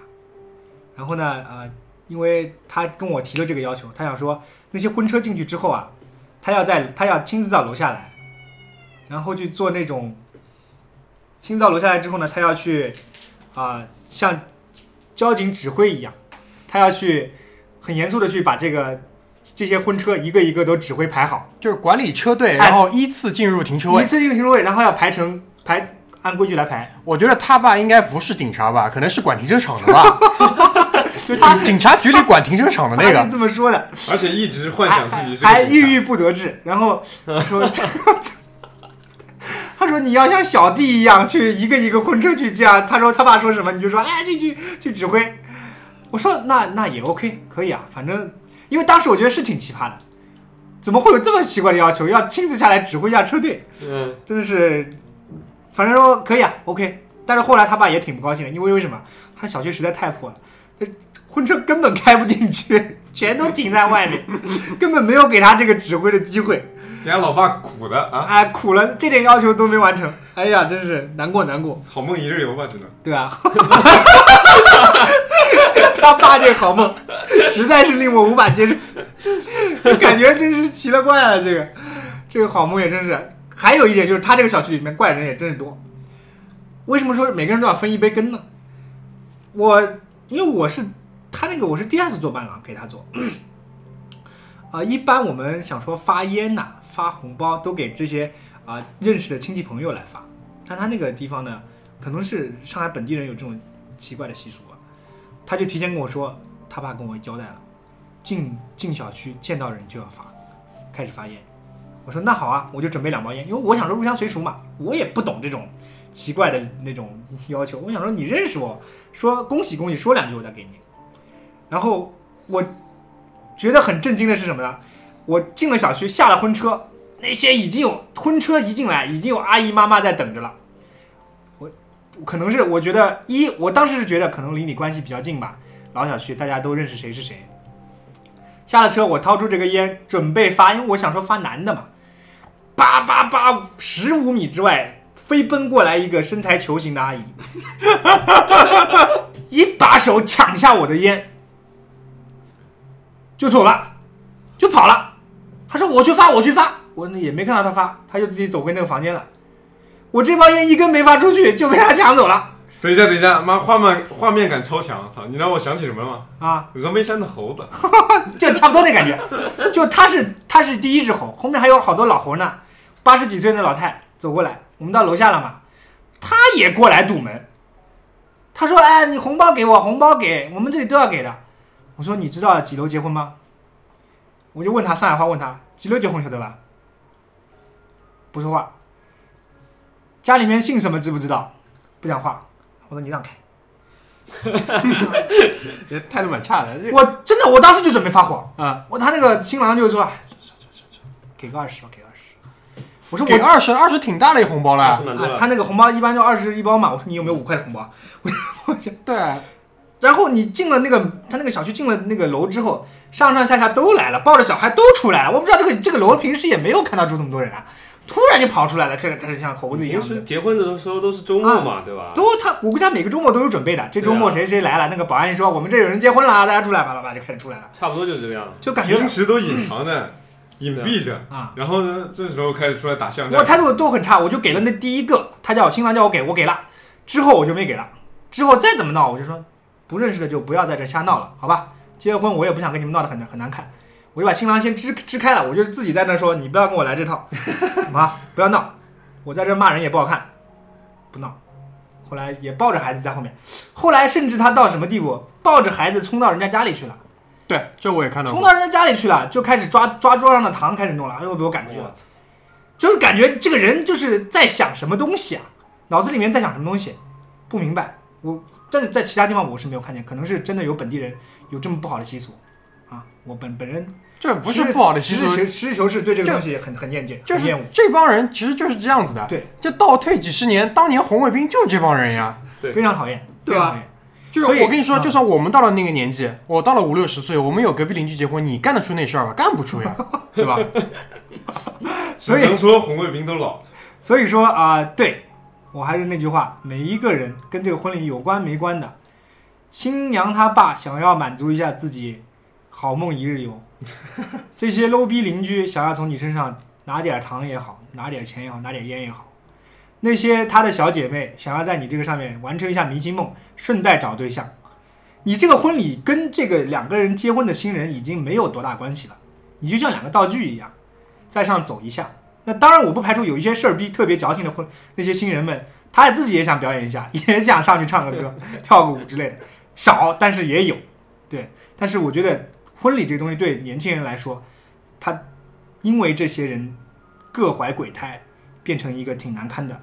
然后呢，呃，因为他跟我提了这个要求，他想说那些婚车进去之后啊，他要在他要亲自到楼下来，然后去做那种，亲自到楼下来之后呢，他要去啊、像交警指挥一样，他要去很严肃的去把这个这些婚车一个一个都指挥排好。就是管理车队，哎然后依次进入停车位依。次进入停车位，然后要排成排按规矩来排。我觉得他爸应该不是警察吧，可能是管停车场的吧。就警警察局里管停车场的那个这么说的，而且一直幻想自己是还还个警察郁郁不得志，然后说这 他说你要像小弟一样去一个一个婚车去这样。他说他爸说什么你就说哎去去去指挥。我说那那也 OK 可以啊，反正因为当时我觉得是挺奇葩的，怎么会有这么奇怪的要求，要亲自下来指挥一下车队？嗯，真的是，反正说可以啊，OK。但是后来他爸也挺不高兴的，因为为什么？他小区实在太破了，这婚车根本开不进去，全都停在外面，根本没有给他这个指挥的机会。人家老爸苦的啊，哎，苦了，这点要求都没完成，哎呀，真是难过难过，好梦一日游吧，只能。对啊。他爸这个好梦，实在是令我无法接受，感觉真是奇了怪了。这个，这个好梦也真是。还有一点就是，他这个小区里面怪人也真是多。为什么说每个人都要分一杯羹呢？我因为我是他那个我是第二次做伴郎给他做，啊、一般我们想说发烟呐、发红包都给这些啊、认识的亲戚朋友来发，但他那个地方呢，可能是上海本地人有这种奇怪的习俗，他就提前跟我说，他爸跟我交代了，进进小区见到人就要发，开始发烟。我说那好啊，我就准备两包烟，因为我想说入乡随俗嘛，我也不懂这种奇怪的那种要求。我想说你认识我，说恭喜恭喜，说两句我再给你。然后我觉得很震惊的是什么呢？我进了小区，下了婚车，那些已经有婚车一进来，已经有阿姨妈妈在等着了。可能是我觉得一，我当时是觉得可能离你关系比较近吧，老小区大家都认识谁是谁。下了车，我掏出这个烟准备发，因为我想说发男的嘛，叭叭叭，十五米之外飞奔过来一个身材球形的阿姨，一把手抢下我的烟，就走了，就跑了。他说我去发，我去发，我也没看到他发，他就自己走回那个房间了。我这包烟一根没发出去，就被他抢走了等一下，等一下，妈，画面画面感超强，操！你让我想起什么了吗？啊！峨眉山的猴子，就差不多那感觉。就他是他是第一只猴，后面还有好多老猴呢。八十几岁的老太走过来，我们到楼下了嘛，他也过来堵门。他说：“哎，你红包给我，红包给我们这里都要给的。”我说：“你知道几楼结婚吗？”我就问他上海话，问他几楼结婚晓得吧？不说话。家里面姓什么知不知道？不讲话。我说你让开。态度蛮差的。我真的，我当时就准备发火。啊，我他那个新郎就说：“哎，给个二十吧，给个二十。”我说我给二十，二十挺大的一红包了。他那个红包一般就二十一包嘛。我说你有没有五块的红包？我对，然后你进了那个他那个小区，进了那个楼之后，上上下下都来了，抱着小孩都出来了。我不知道这个这个楼平时也没有看到住这么多人啊，突然就跑出来了，这个开始像猴子一样的。平时结婚的时候都是周末嘛，对吧？都他，我估计他每个周末都有准备的。这周末谁谁来了，那个保安一说我们这有人结婚了啊，大家出来，吧，老板就开始出来了，差不多就是这个样子。就感觉平时都隐藏着、隐蔽着，啊，然后呢，这时候开始出来打巷战。我态度都很差，我就给了那第一个，他叫我新郎叫我给，我给了，之后我就没给了，之后再怎么闹，我就说不认识的就不要在这瞎闹了，好吧？结了婚我也不想跟你们闹得很很难看，我就把新郎先支支开了，我就自己在那说，你不要跟我来这套，好吗？不要闹，我在这骂人也不好看，不闹。后来也抱着孩子在后面，后来甚至他到什么地步，抱着孩子冲到人家家里去了，对，这我也看到过。冲到人家家里去了，就开始抓抓桌上的糖开始弄了，哎呦被我赶出去了。就是感觉这个人就是在想什么东西啊，脑子里面在想什么东西，不明白。我但是在其他地方我是没有看见，可能是真的有本地人有这么不好的习俗啊。我本本人这不是不好的习俗实事，求实事求是，对这个东西很很厌倦，就是厌恶。这帮人其实就是这样子的。对，就倒退几十年，当年红卫兵就是这帮人呀。对非常讨厌，对吧。就是所以我跟你说，嗯就算我们到了那个年纪，我到了五六十岁，我们有隔壁邻居结婚，你干得出那事儿吗？干不出呀，对吧？所以能说红卫兵都老了。所以说啊、对我还是那句话，每一个人跟这个婚礼有关没关的，新娘她爸想要满足一下自己好梦一日游，这些 low 逼邻居想要从你身上拿点糖也好，拿点钱也好，拿点烟也好，那些她的小姐妹想要在你这个上面完成一下明星梦，顺带找对象。你这个婚礼跟这个两个人结婚的新人已经没有多大关系了，你就像两个道具一样，在上走一下。那当然，我不排除有一些事儿逼特别矫情的婚那些新人们，他自己也想表演一下，也想上去唱个歌、跳个舞之类的，少但是也有，对。但是我觉得婚礼这个东西对年轻人来说，他因为这些人各怀鬼胎，变成一个挺难堪的、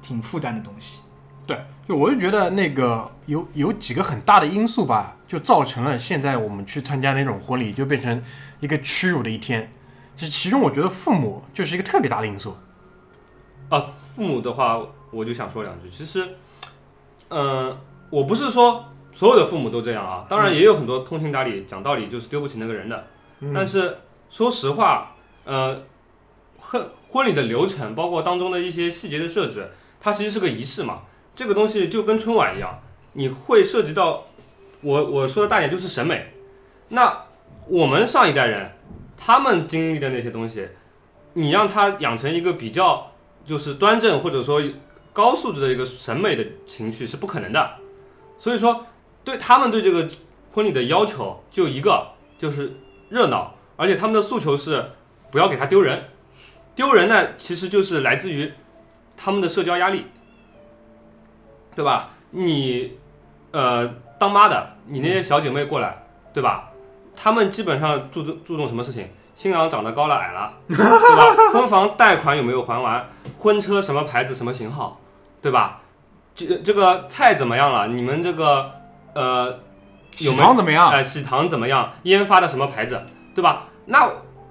挺负担的东西。对，就我就觉得那个有有几个很大的因素吧，就造成了现在我们去参加那种婚礼就变成一个屈辱的一天。其实其中我觉得父母就是一个特别大的因素。啊，父母的话，我就想说两句。其实，嗯、我不是说所有的父母都这样啊，当然也有很多通情达理、讲道理就是丢不起那个人的。但是说实话，呃，婚婚礼的流程，包括当中的一些细节的设置，它其实是个仪式嘛。这个东西就跟春晚一样，你会涉及到我我说的大点就是审美。那我们上一代人，他们经历的那些东西，你让他养成一个比较就是端正或者说高素质的一个审美的情绪是不可能的。所以说，对他们对这个婚礼的要求就一个，就是热闹，而且他们的诉求是不要给他丢人。丢人呢，其实就是来自于他们的社交压力，对吧？你呃当妈的，你那些小姐妹过来，对吧？他们基本上注重注重什么事情？新郎长得高了矮了，对吧？婚房贷款有没有还完？婚车什么牌子什么型号，对吧？这这个菜怎么样了？你们这个呃有喜没有糖怎么样？哎，喜糖怎么样？烟发的什么牌子，对吧？那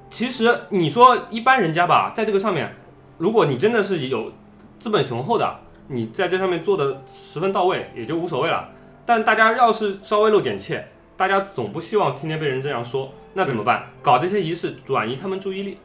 其实你说一般人家吧，在这个上面，如果你真的是有资本雄厚的，你在这上面做的十分到位，也就无所谓了。但大家要是稍微露点怯，大家总不希望天天被人这样说，那怎么办？搞这些仪式转移他们注意力。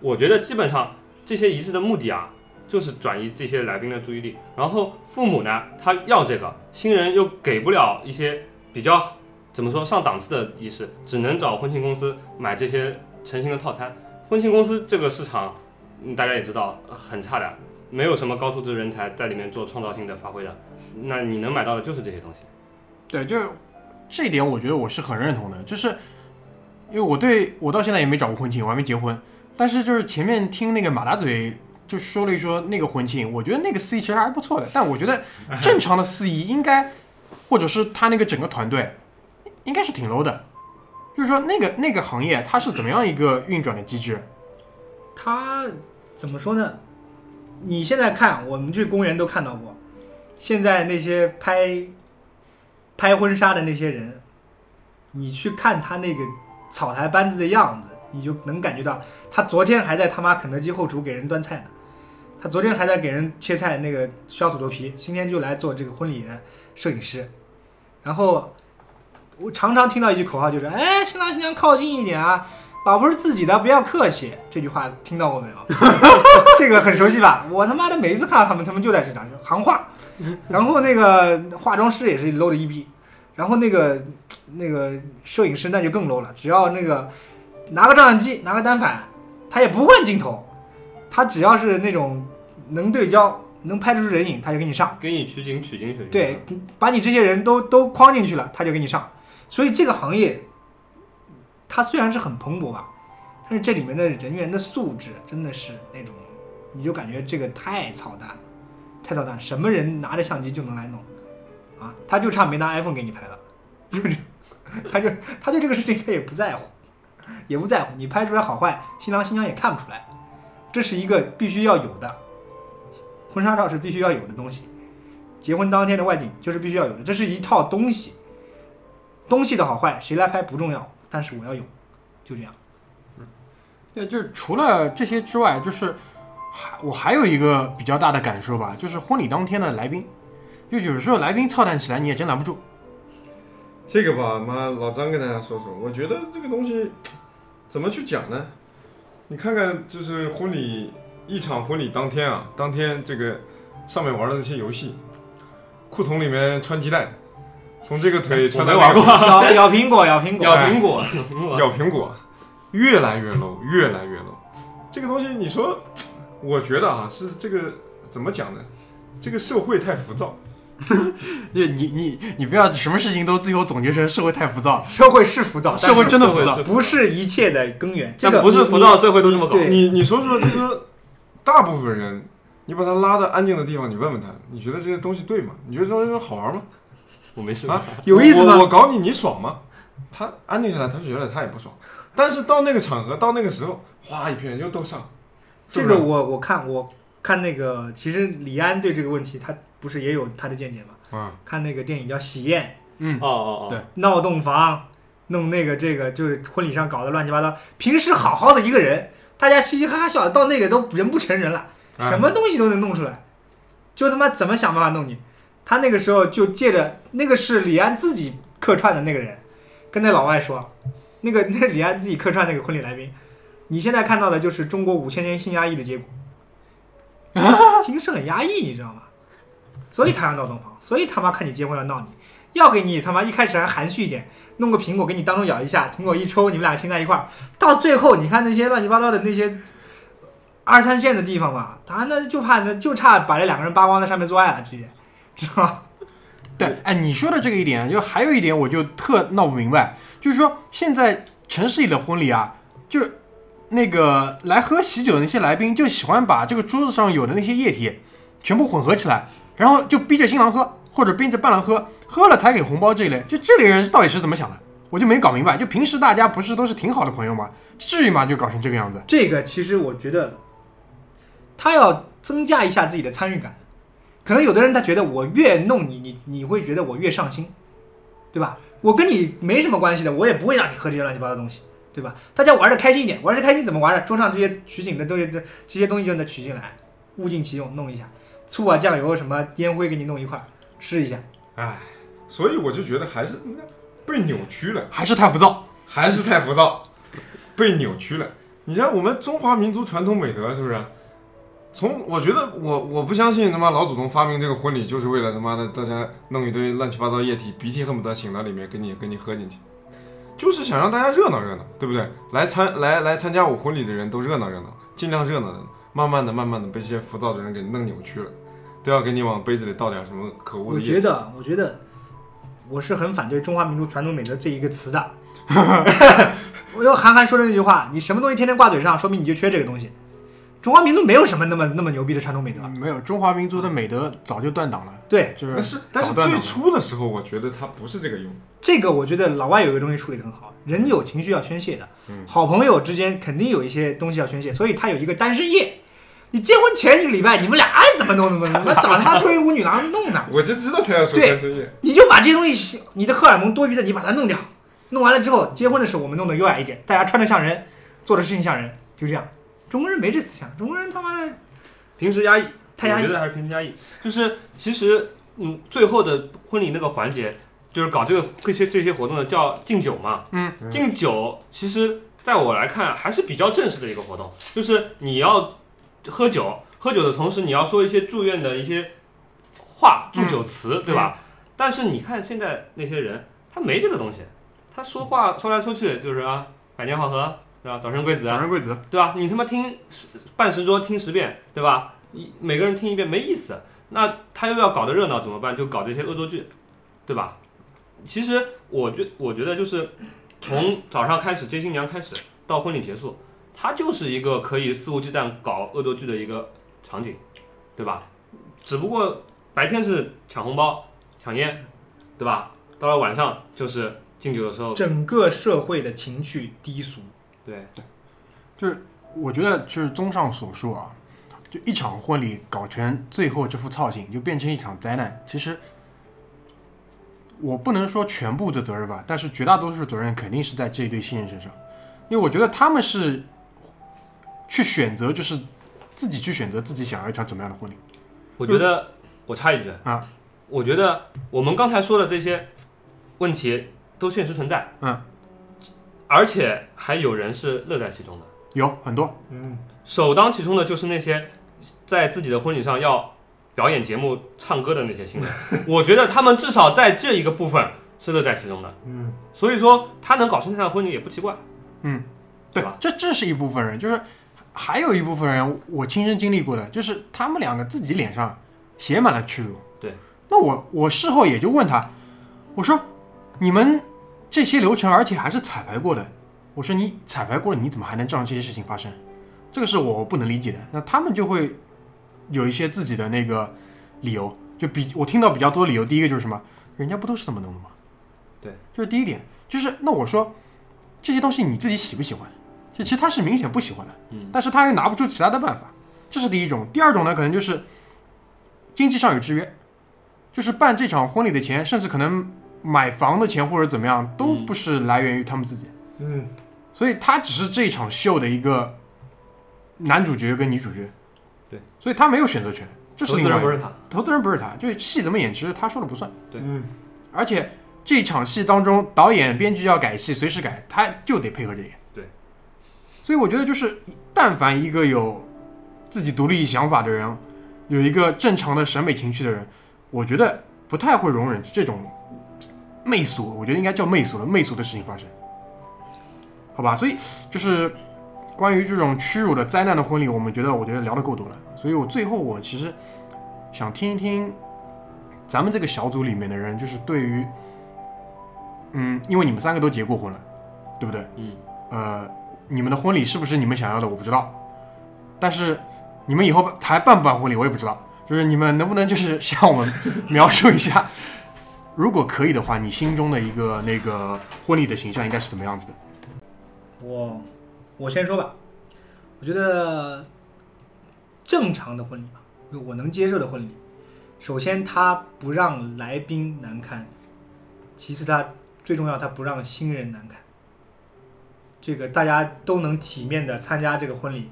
我觉得基本上这些仪式的目的啊，就是转移这些来宾的注意力。然后父母呢，他要这个，新人又给不了一些比较怎么说上档次的仪式，只能找婚庆公司买这些成型的套餐。婚庆公司这个市场，嗯，大家也知道呃很差的，没有什么高素质人才在里面做创造性的发挥的。那你能买到的就是这些东西。对，就是这一点，我觉得我是很认同的，就是因为我对我到现在也没找过婚庆，我还没结婚，但是就是前面听那个马大嘴就说了一说那个婚庆，我觉得那个司仪其实还不错的，但我觉得 正常的司仪应该，或者是他那个整个团队应该是挺 low 的，就是说那个那个行业它是怎么样一个运转的机制？他怎么说呢？你现在看，我们去公园都看到过，现在那些拍拍婚纱的那些人，你去看他那个草台班子的样子，你就能感觉到，他昨天还在他妈肯德基后厨给人端菜呢，他昨天还在给人切菜那个削土豆皮，今天就来做这个婚礼的摄影师，然后我常常听到一句口号，就是哎，新郎新娘靠近一点啊，老婆是自己的，不要客气。这句话听到过没有？这个很熟悉吧？我他妈的每一次看到他们，他们就在这讲行话。然后那个化妆师也是 low 的一逼，然后那个那个摄影师那就更 low 了，只要那个拿个照相机，拿个单反，他也不问镜头，他只要是那种能对焦，能拍出人影，他就给你上。给你取景取景取景。对，把你这些人都都框进去了，他就给你上。所以这个行业，它虽然是很蓬勃吧，但是这里面的人员的素质真的是那种，你就感觉这个太操蛋了，太操蛋，什么人拿着相机就能来弄啊？他就差没拿 iPhone 给你拍了，就是 他就他对这个事情 他也不在乎，也不在乎，你拍出来好坏，新郎新娘也看不出来，这是一个必须要有的，婚纱照是必须要有的东西，结婚当天的外景就是必须要有的，这是一套东西，东西的好坏谁来拍不重要，但是我要有，就这样。嗯对，就是除了这些之外，就是还我还有一个比较大的感受吧，就是婚礼当天的来宾，就有时候来宾操蛋起来你也真拦不住。这个吧，妈，老张跟大家说说，我觉得这个东西怎么去讲呢？你看看，就是婚礼一场婚礼当天啊，当天这个上面玩的那些游戏，裤筒里面穿鸡蛋，从这个腿穿到我没玩那个 咬咬苹果，咬苹果，咬苹果，咬苹果，咬苹果，越来越 low，越来越 low。这个东西，你说，我觉得啊，是这个怎么讲呢？这个社会太浮躁，你你你你不要什么事情都最后总结成社会太浮躁，社会是浮躁，社会真的浮躁。不是一切的根源。这个但不是浮躁社会都这么搞。对你你说说，就是说大部分人，你把他拉到安静的地方，你问问他，你觉得这些东西对吗？你觉得这东西好玩吗？我没事啊，有意思吗我我搞你，你爽吗？他安静下来，他觉得他也不爽。但是到那个场合，到那个时候，哗一片人就都上。这个我我看我看那个，其实李安对这个问题他不是也有他的见解吗？嗯，看那个电影叫《喜宴嗯，哦哦哦，对闹洞房》，弄那个这个就是婚礼上搞得乱七八糟。平时好好的一个人，大家嘻嘻哈哈笑，到那个都人不成人了，哎什么东西都能弄出来，就他妈怎么想办法弄你。他那个时候就借着那个是李安自己客串的那个人，跟那老外说，那个那李安自己客串那个婚礼来宾，你现在看到的就是中国五千年性压抑的结果，形势很压抑，你知道吗？所以他要闹洞房，所以他妈看你结婚要闹你，要给你他妈一开始还含蓄一点，弄个苹果给你当中咬一下，苹果一抽，你们俩亲在一块儿，到最后你看那些乱七八糟的那些二三线的地方嘛，他那就怕那就差把这两个人扒光在上面做爱了，直接，知道吗？对，哎，你说的这个一点，就还有一点我就特闹不明白，就是说现在城市里的婚礼啊，就是那个来喝喜酒的那些来宾，就喜欢把这个桌子上有的那些液体全部混合起来，然后就逼着新郎喝，或者逼着伴郎喝，喝了才给红包这一类，就这类人到底是怎么想的？我就没搞明白。就平时大家不是都是挺好的朋友吗？至于吗？就搞成这个样子？这个其实我觉得，他要增加一下自己的参与感。可能有的人他觉得我越弄你，你你会觉得我越上心，对吧？我跟你没什么关系的，我也不会让你喝这些乱七八糟的东西，对吧？大家玩的开心一点，玩的开心怎么玩的？桌上这些取景的东西，这这些东西就能取进来，物尽其用，弄一下，醋啊、酱油什么烟灰给你弄一块儿，吃一下。哎，所以我就觉得还是被扭曲了，还是太浮躁？还是太浮躁，被扭曲了。你像我们中华民族传统美德，是不是？从我觉得我我不相信他妈老祖宗发明这个婚礼就是为了他妈的大家弄一堆乱七八糟液体，鼻涕恨不得擤到里面给你给你喝进去，就是想让大家热闹热闹，对不对？来参来来参加我婚礼的人都热闹热闹，尽量热闹的，慢慢的慢慢的被这些浮躁的人给弄扭曲了，都要给你往杯子里倒点什么可恶的我。觉得，我觉得我是很反对中华民族传统美德这一个词的。我用韩寒说的那句话：“你什么东西天天挂嘴上，说明你就缺这个东西。”中华民族没有什么那么那么牛逼的传统美德，没有，中华民族的美德早就断档了，对就是但是但是最初的时候，我觉得它不是这个用。这个，我觉得老外有一个东西处理的很好，人有情绪要宣泄的，嗯好朋友之间肯定有一些东西要宣泄，所以他有一个单身夜。你结婚前一个礼拜，你们俩爱怎么弄怎么弄，找他妈脱衣舞女郎弄呢？我就知道他要说对。你就把这些东西，你的荷尔蒙多余的，你把它弄掉。弄完了之后，结婚的时候我们弄得优雅一点，大家穿的像人，做的事情像人，就这样。中国人没这思想，中国人他妈的平时压抑，太压抑我觉得还是平时压抑。就是其实，嗯，最后的婚礼那个环节，就是搞这个这些这些活动的叫敬酒嘛。嗯，敬酒其实在我来看还是比较正式的一个活动，就是你要喝酒，喝酒的同时你要说一些祝愿的一些话、祝酒词，对吧？但是你看现在那些人，他没这个东西，他说话说来说去就是啊，百年好合，对吧？早生贵子啊早，生贵子。对吧？你他妈听十半十桌听十遍，对吧？一每个人听一遍没意思。那他又要搞得热闹怎么办？就搞这些恶作剧，对吧？其实我觉我觉得就是从早上开始接新娘开始到婚礼结束，它就是一个可以肆无忌惮搞恶作剧的一个场景，对吧？只不过白天是抢红包、抢烟，对吧？到了晚上就是敬酒的时候，整个社会的情绪低俗。对，就是我觉得就是综上所述啊，就一场婚礼搞成最后这副操性，就变成一场灾难。其实我不能说全部的责任吧，但是绝大多数责任肯定是在这一对新人身上，因为我觉得他们是去选择，就是自己去选择自己想要一场怎么样的婚礼。我觉得我插一句啊，我觉得我们刚才说的这些问题都现实存在，嗯，而且还有人是乐在其中的。有很多，嗯，首当其冲的就是那些在自己的婚礼上要表演节目、唱歌的那些新人，我觉得他们至少在这一个部分是乐在其中的。嗯，所以说他能搞成这样的婚礼也不奇怪。嗯，对对吧，这这是一部分人，就是还有一部分人，我亲身经历过的，就是他们两个自己脸上写满了屈辱。对，那我我事后也就问他，我说你们这些流程，而且还是彩排过的，我说你彩排过了，你怎么还能让这些事情发生？这个是我不能理解的。那他们就会有一些自己的那个理由，就比我听到比较多的理由，第一个就是什么，人家不都是这么弄的吗？对，这是第一点，就是那我说这些东西你自己喜不喜欢？就其实他是明显不喜欢的，嗯，但是他又拿不出其他的办法，这是第一种。第二种呢，可能就是经济上有制约，就是办这场婚礼的钱，甚至可能买房的钱或者怎么样，都嗯不是来源于他们自己，嗯，所以他只是这一场秀的一个男主角跟女主角，对，所以他没有选择权，这是投另外一个资人不是他，投资人不是他，就是戏怎么演，其实他说了不算。对嗯，而且这场戏当中，导演、编剧要改戏，随时改，他就得配合这演。对，所以我觉得就是，但凡一个有自己独立想法的人，有一个正常的审美情趣的人，我觉得不太会容忍这种媚俗，我觉得应该叫媚俗了，媚俗的事情发生。好吧，所以就是关于这种屈辱的灾难的婚礼，我们觉得我觉得聊得够多了，所以我最后我其实想听一听咱们这个小组里面的人，就是对于，嗯，因为你们三个都结过婚了，对不对？嗯，呃，你们的婚礼是不是你们想要的，我不知道，但是你们以后还办不办婚礼，我也不知道。就是你们能不能就是向我们描述一下，如果可以的话，你心中的一个那个婚礼的形象应该是怎么样子的？我我先说吧，我觉得正常的婚礼吧，我能接受的婚礼，首先他不让来宾难堪，其次他最重要，他不让新人难堪。这个大家都能体面的参加这个婚礼，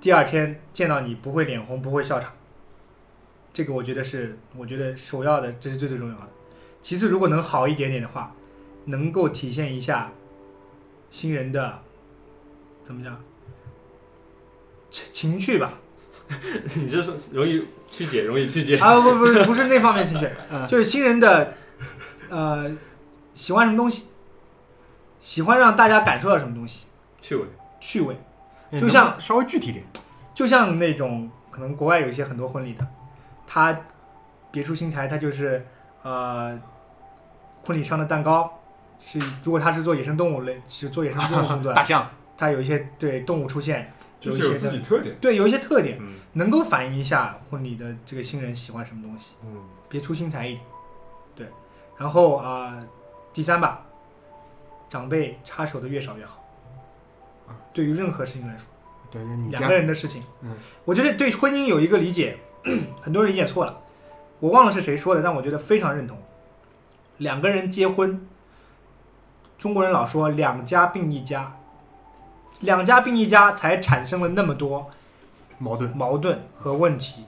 第二天见到你不会脸红，不会笑场。这个我觉得是，我觉得首要的，这是最最重要的。其次，如果能好一点点的话，能够体现一下新人的怎么讲情情趣吧？你这说容易曲解，容易曲解。啊，不不是不是那方面情绪，嗯就是新人的呃喜欢什么东西，喜欢让大家感受到什么东西，趣味，趣味。嗯就像稍微具体点，就像那种可能国外有一些很多婚礼的，他别出心裁，他就是呃婚礼上的蛋糕是如果他是做野生动物类，是做野生动物工作，大象，他有一些对动物出现，就是有有一些自己特点。对有一些特点，嗯。能够反映一下婚礼的这个新人喜欢什么东西，嗯。别出心裁一点。对，然后啊、第三吧，长辈插手的越少越好。对于任何事情来说，对，你两个人的事情，嗯，我觉得对婚姻有一个理解，很多人理解错了，我忘了是谁说的，但我觉得非常认同。两个人结婚，中国人老说两家并一家，两家并一家才产生了那么多矛盾，矛盾和问题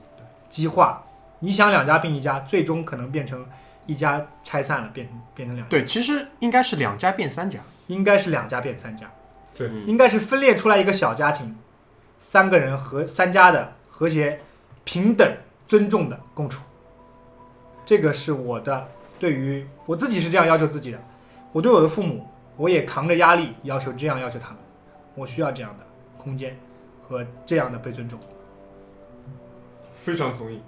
激化。你想两家并一家，最终可能变成一家拆散了，变变成两家，对，其实应该是两家变三家，应该是两家变三家，对。嗯。应该是分裂出来一个小家庭，三个人和三家的和谐、平等、尊重的共处。这个是我的对于我自己是这样要求自己的，我对我的父母，我也扛着压力要求这样要求他们，我需要这样的空间和这样的被尊重。非常同意。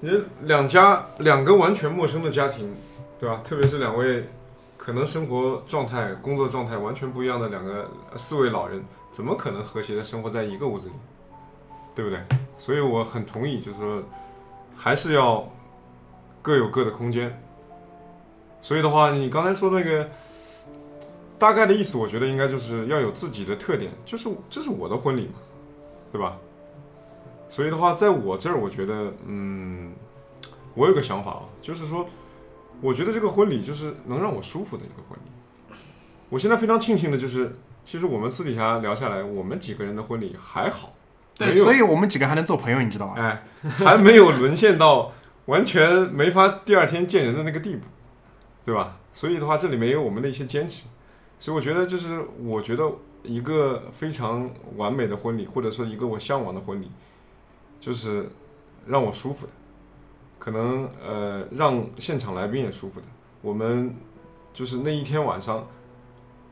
你两家两个完全陌生的家庭，对吧？特别是两位可能生活状态、工作状态完全不一样的两个四位老人，怎么可能和谐的生活在一个屋子里？对不对？所以我很同意，就是说还是要各有各的空间。所以的话，你刚才说那个大概的意思，我觉得应该就是要有自己的特点，就是这是我的婚礼嘛，对吧？所以的话，在我这儿，我觉得，嗯，我有个想法啊，就是说，我觉得这个婚礼就是能让我舒服的一个婚礼。我现在非常庆幸的就是，其实我们私底下聊下来，我们几个人的婚礼还好，对，所以我们几个还能做朋友，你知道吧？哎，还没有沦陷到完全没法第二天见人的那个地步，对吧？所以的话，这里面有我们的一些坚持，所以我觉得就是我觉得一个非常完美的婚礼，或者说一个我向往的婚礼，就是让我舒服的，可能呃让现场来宾也舒服的。我们就是那一天晚上，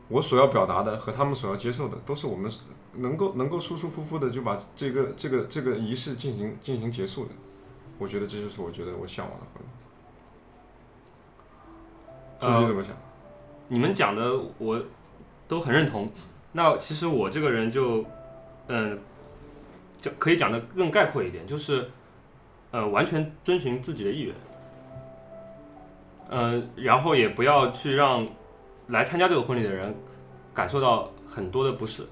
我所要表达的和他们所要接受的，都是我们能够能够舒舒服服的就把这个这个这个仪式进行进行结束的。我觉得这就是我觉得我向往的婚礼。呃说你怎么想？你们讲的我都很认同。那其实我这个人就，嗯，就可以讲的更概括一点，就是，呃，完全遵循自己的意愿，嗯、然后也不要去让来参加这个婚礼的人感受到很多的不适，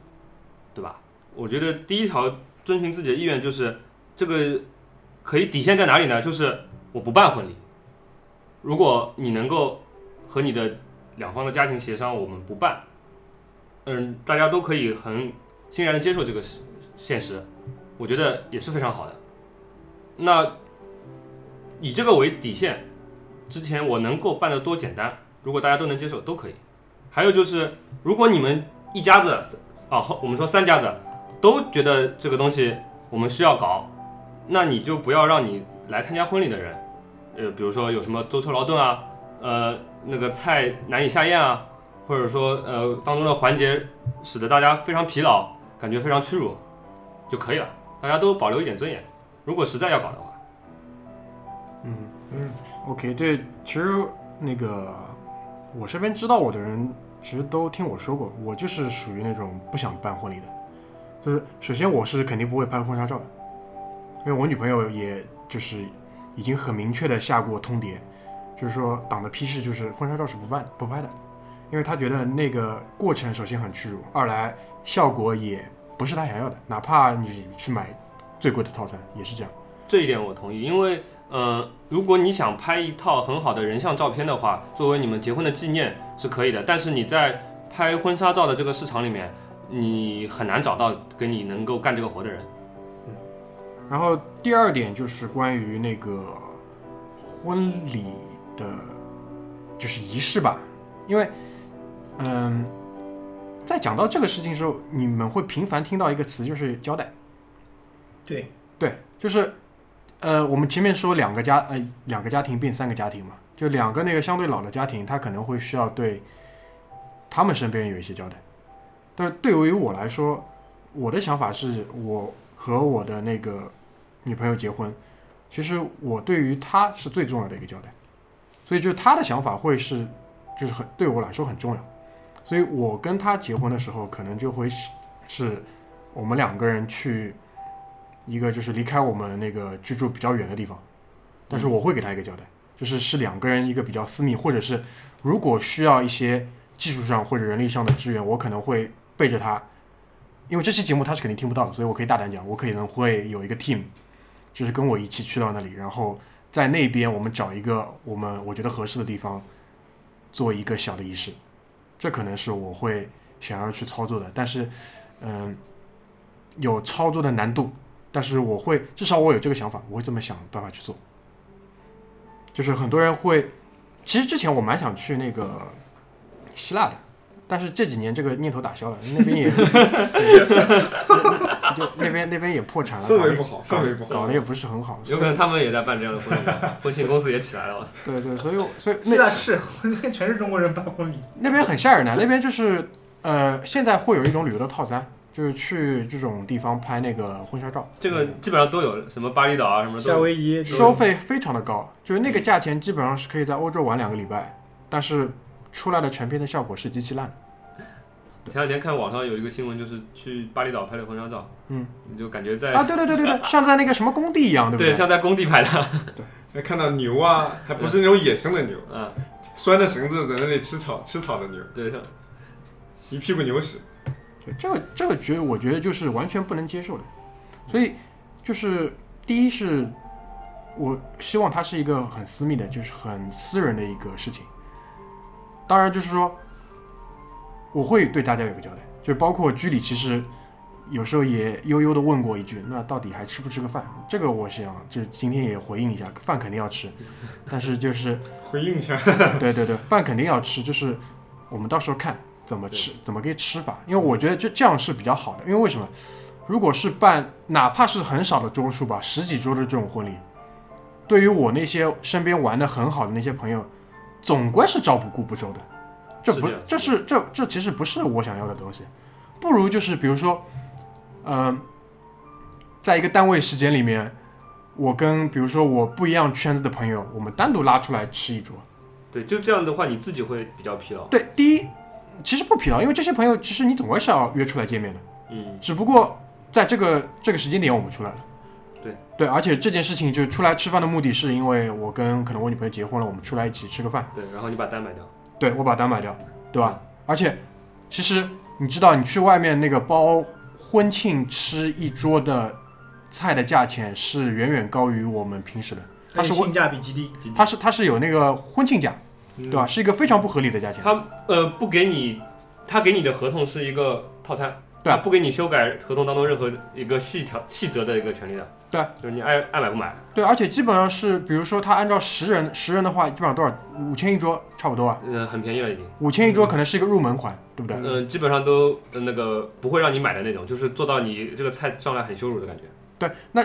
对吧？我觉得第一条遵循自己的意愿就是这个可以底线在哪里呢？就是我不办婚礼。如果你能够和你的两方的家庭协商，我们不办，嗯，大家都可以很欣然的接受这个现实，我觉得也是非常好的。那以这个为底线，之前我能够办得多简单，如果大家都能接受，都可以。还有就是，如果你们一家子啊，我们说三家子都觉得这个东西我们需要搞，那你就不要让你来参加婚礼的人，呃，比如说有什么舟车劳顿啊，呃，那个菜难以下咽啊，或者说呃当中的环节使得大家非常疲劳，感觉非常屈辱，就可以了。大家都保留一点尊严。如果实在要搞的话，嗯嗯 OK，对，其实那个我身边知道我的人，其实都听我说过，我就是属于那种不想办婚礼的。就是首先我是肯定不会拍婚纱照的，因为我女朋友也就是已经很明确的下过通牒，就是说党的批示就是婚纱照是不办不拍的，因为她觉得那个过程首先很屈辱，二来效果也不是他想要的，哪怕你去买最贵的套餐也是这样。这一点我同意，因为呃，如果你想拍一套很好的人像照片的话，作为你们结婚的纪念是可以的。但是你在拍婚纱照的这个市场里面，你很难找到跟你能够干这个活的人。嗯然后第二点就是关于那个婚礼的，就是仪式吧，因为，嗯，在讲到这个事情的时候，你们会频繁听到一个词，就是交代。对对，就是，呃，我们前面说两个家，呃，两个家庭变三个家庭嘛，就两个那个相对老的家庭，他可能会需要对他们身边有一些交代。但是对于我来说，我的想法是我和我的那个女朋友结婚，其实我对于她是最重要的一个交代，所以就是她的想法会是，就是很对我来说很重要，所以我跟他结婚的时候，可能就会是是我们两个人去一个就是离开我们那个居住比较远的地方，但是我会给他一个交代，就是是两个人一个比较私密，或者是如果需要一些技术上或者人力上的支援，我可能会背着他。因为这期节目他是肯定听不到的，所以我可以大胆讲，我可能会有一个 team，就是跟我一起去到那里，然后在那边我们找一个我们我觉得合适的地方，做一个小的仪式，这可能是我会想要去操作的，但是嗯，有操作的难度，但是我会至少我有这个想法，我会这么想办法去做。就是很多人会，其实之前我蛮想去那个希腊的，但是这几年这个念头打消了，那边也 就那边那边也破产了，搞得氛围不好，氛围不好。搞得也不是很好。有可能他们也在办这样的婚礼，婚庆公司也起来了。对对，所以我所以是那啊是，那边全是中国人办婚礼，那边很吓人的，那边就是呃，现在会有一种旅游的套餐，就是去这种地方拍那个婚纱照，这个基本上都有，什么巴厘岛啊，什么夏。威夷收费非常的高，就是那个价钱基本上是可以在欧洲玩两个礼拜，但是出来的全片的效果是极其烂的。前两天看网上有一个新闻，就是去巴厘岛拍了婚纱照，嗯，你就感觉在啊，对对对对对，像在那个什么工地一样，对不对像在工地拍的，对。还看到牛啊，还不是那种野生的牛，啊，拴着绳子在那里吃草吃草的牛，对，像 一屁股牛屎。对这个这个觉我觉得就是完全不能接受的，所以就是第一是，我希望它是一个很私密的，就是很私人的一个事情。当然就是说，我会对大家有个交代，就包括居里其实有时候也悠悠的问过一句，那到底还吃不吃个饭？这个我想就是今天也回应一下，饭肯定要吃，但是就是 回应一下，对对对，饭肯定要吃，就是我们到时候看怎么吃，怎么个吃法。因为我觉得这这样是比较好的，因为为什么？如果是办哪怕是很少的桌数吧，十几桌的这种婚礼，对于我那些身边玩的很好的那些朋友，总归是照不顾不周的。这不是这是这这其实不是我想要的东西。不如就是比如说，嗯、在一个单位时间里面，我跟比如说我不一样圈子的朋友，我们单独拉出来吃一桌。对，就这样的话，你自己会比较疲劳。对，第一，其实不疲劳，因为这些朋友其实你总归是要约出来见面的，嗯，只不过在这个这个时间点我们出来了。对对，而且这件事情就是出来吃饭的目的是因为我跟可能我女朋友结婚了，我们出来一起吃个饭。对，然后你把单买掉，对我把单买掉，对吧？而且其实你知道，你去外面那个包婚庆吃一桌的菜的价钱是远远高于我们平时的，它是性价比极低。它是它是有那个婚庆价，对对吧？？是一个非常不合理的价钱。他呃不给你，他给你的合同是一个套餐，对他不给你修改合同当中任何一个细条细则的一个权利的，对，就是你爱爱买不买，对，而且基本上是，比如说他按照十人十人的话，基本上多少？五千一桌，差不多啊。呃，很便宜了已经，五千一桌可能是一个入门款，对不对？嗯、基本上都呃那个不会让你买的那种，就是做到你这个菜上来很羞辱的感觉。对，那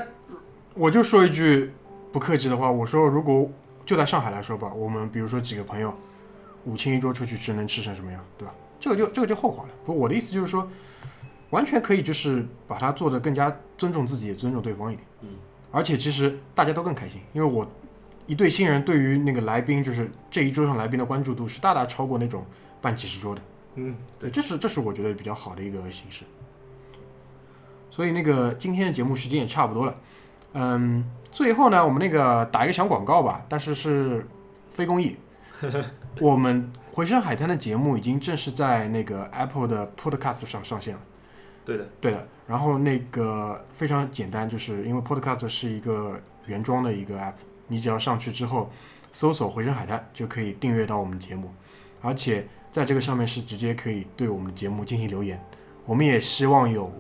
我就说一句不客气的话，我说如果就在上海来说吧，我们比如说几个朋友，五千一桌出去吃，能吃成什么样，对吧？这个就这个就后话了。不我的意思就是说，完全可以就是把它做得更加尊重自己，也尊重对方一点。嗯，而且其实大家都更开心，因为我一对新人对于那个来宾，就是这一桌上来宾的关注度是大大超过那种办几十桌的。嗯，对，这是这是我觉得比较好的一个形式。所以那个今天的节目时间也差不多了，嗯，最后呢，我们那个打一个小广告吧，但是是非公益。我们回声海滩的节目已经正式在那个 Apple 的 Podcast 上上线了。对的，对的，然后那个非常简单，就是因为 Podcast 是一个原装的一个 app，你只要上去之后搜索“回声海滩”就可以订阅到我们的节目，而且在这个上面是直接可以对我们的节目进行留言。我们也希望有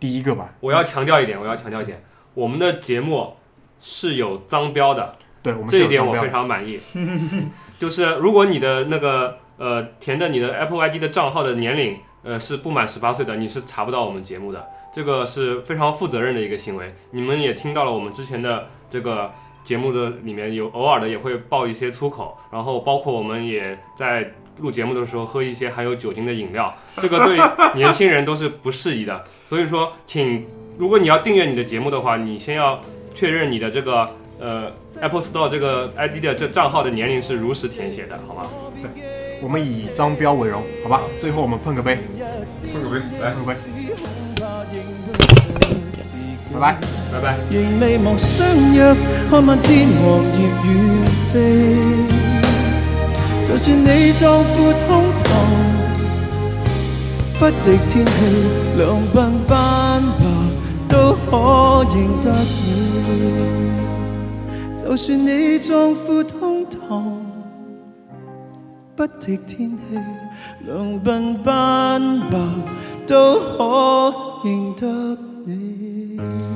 第一个吧，我要强调一点，我要强调一点，我们的节目是有脏标的，对我们这一点我非常满意。就是如果你的那个呃填的你的 Apple ID 的账号的年龄呃是不满十八岁的，你是查不到我们节目的。这个是非常负责任的一个行为。你们也听到了我们之前的这个节目的里面有偶尔的也会爆一些粗口，然后包括我们也在录节目的时候喝一些含有酒精的饮料，这个对 年轻人都是不适宜的。所以说，请如果你要订阅你的节目的话，你先要确认你的这个呃 Apple Store 这个 ID 的这账号的年龄是如实填写的，好吗？我们以张彪为荣，好吧？最后我们碰个杯，碰个杯，来。碰个杯，拜拜。拜拜。仍未忘相約，看晚天黃葉遠飛。就算你壯闊胸膛，不敵天氣，涼鬢斑白都可認得你。就算你壯闊胸膛，不敌天气两鬓斑白都可认得你。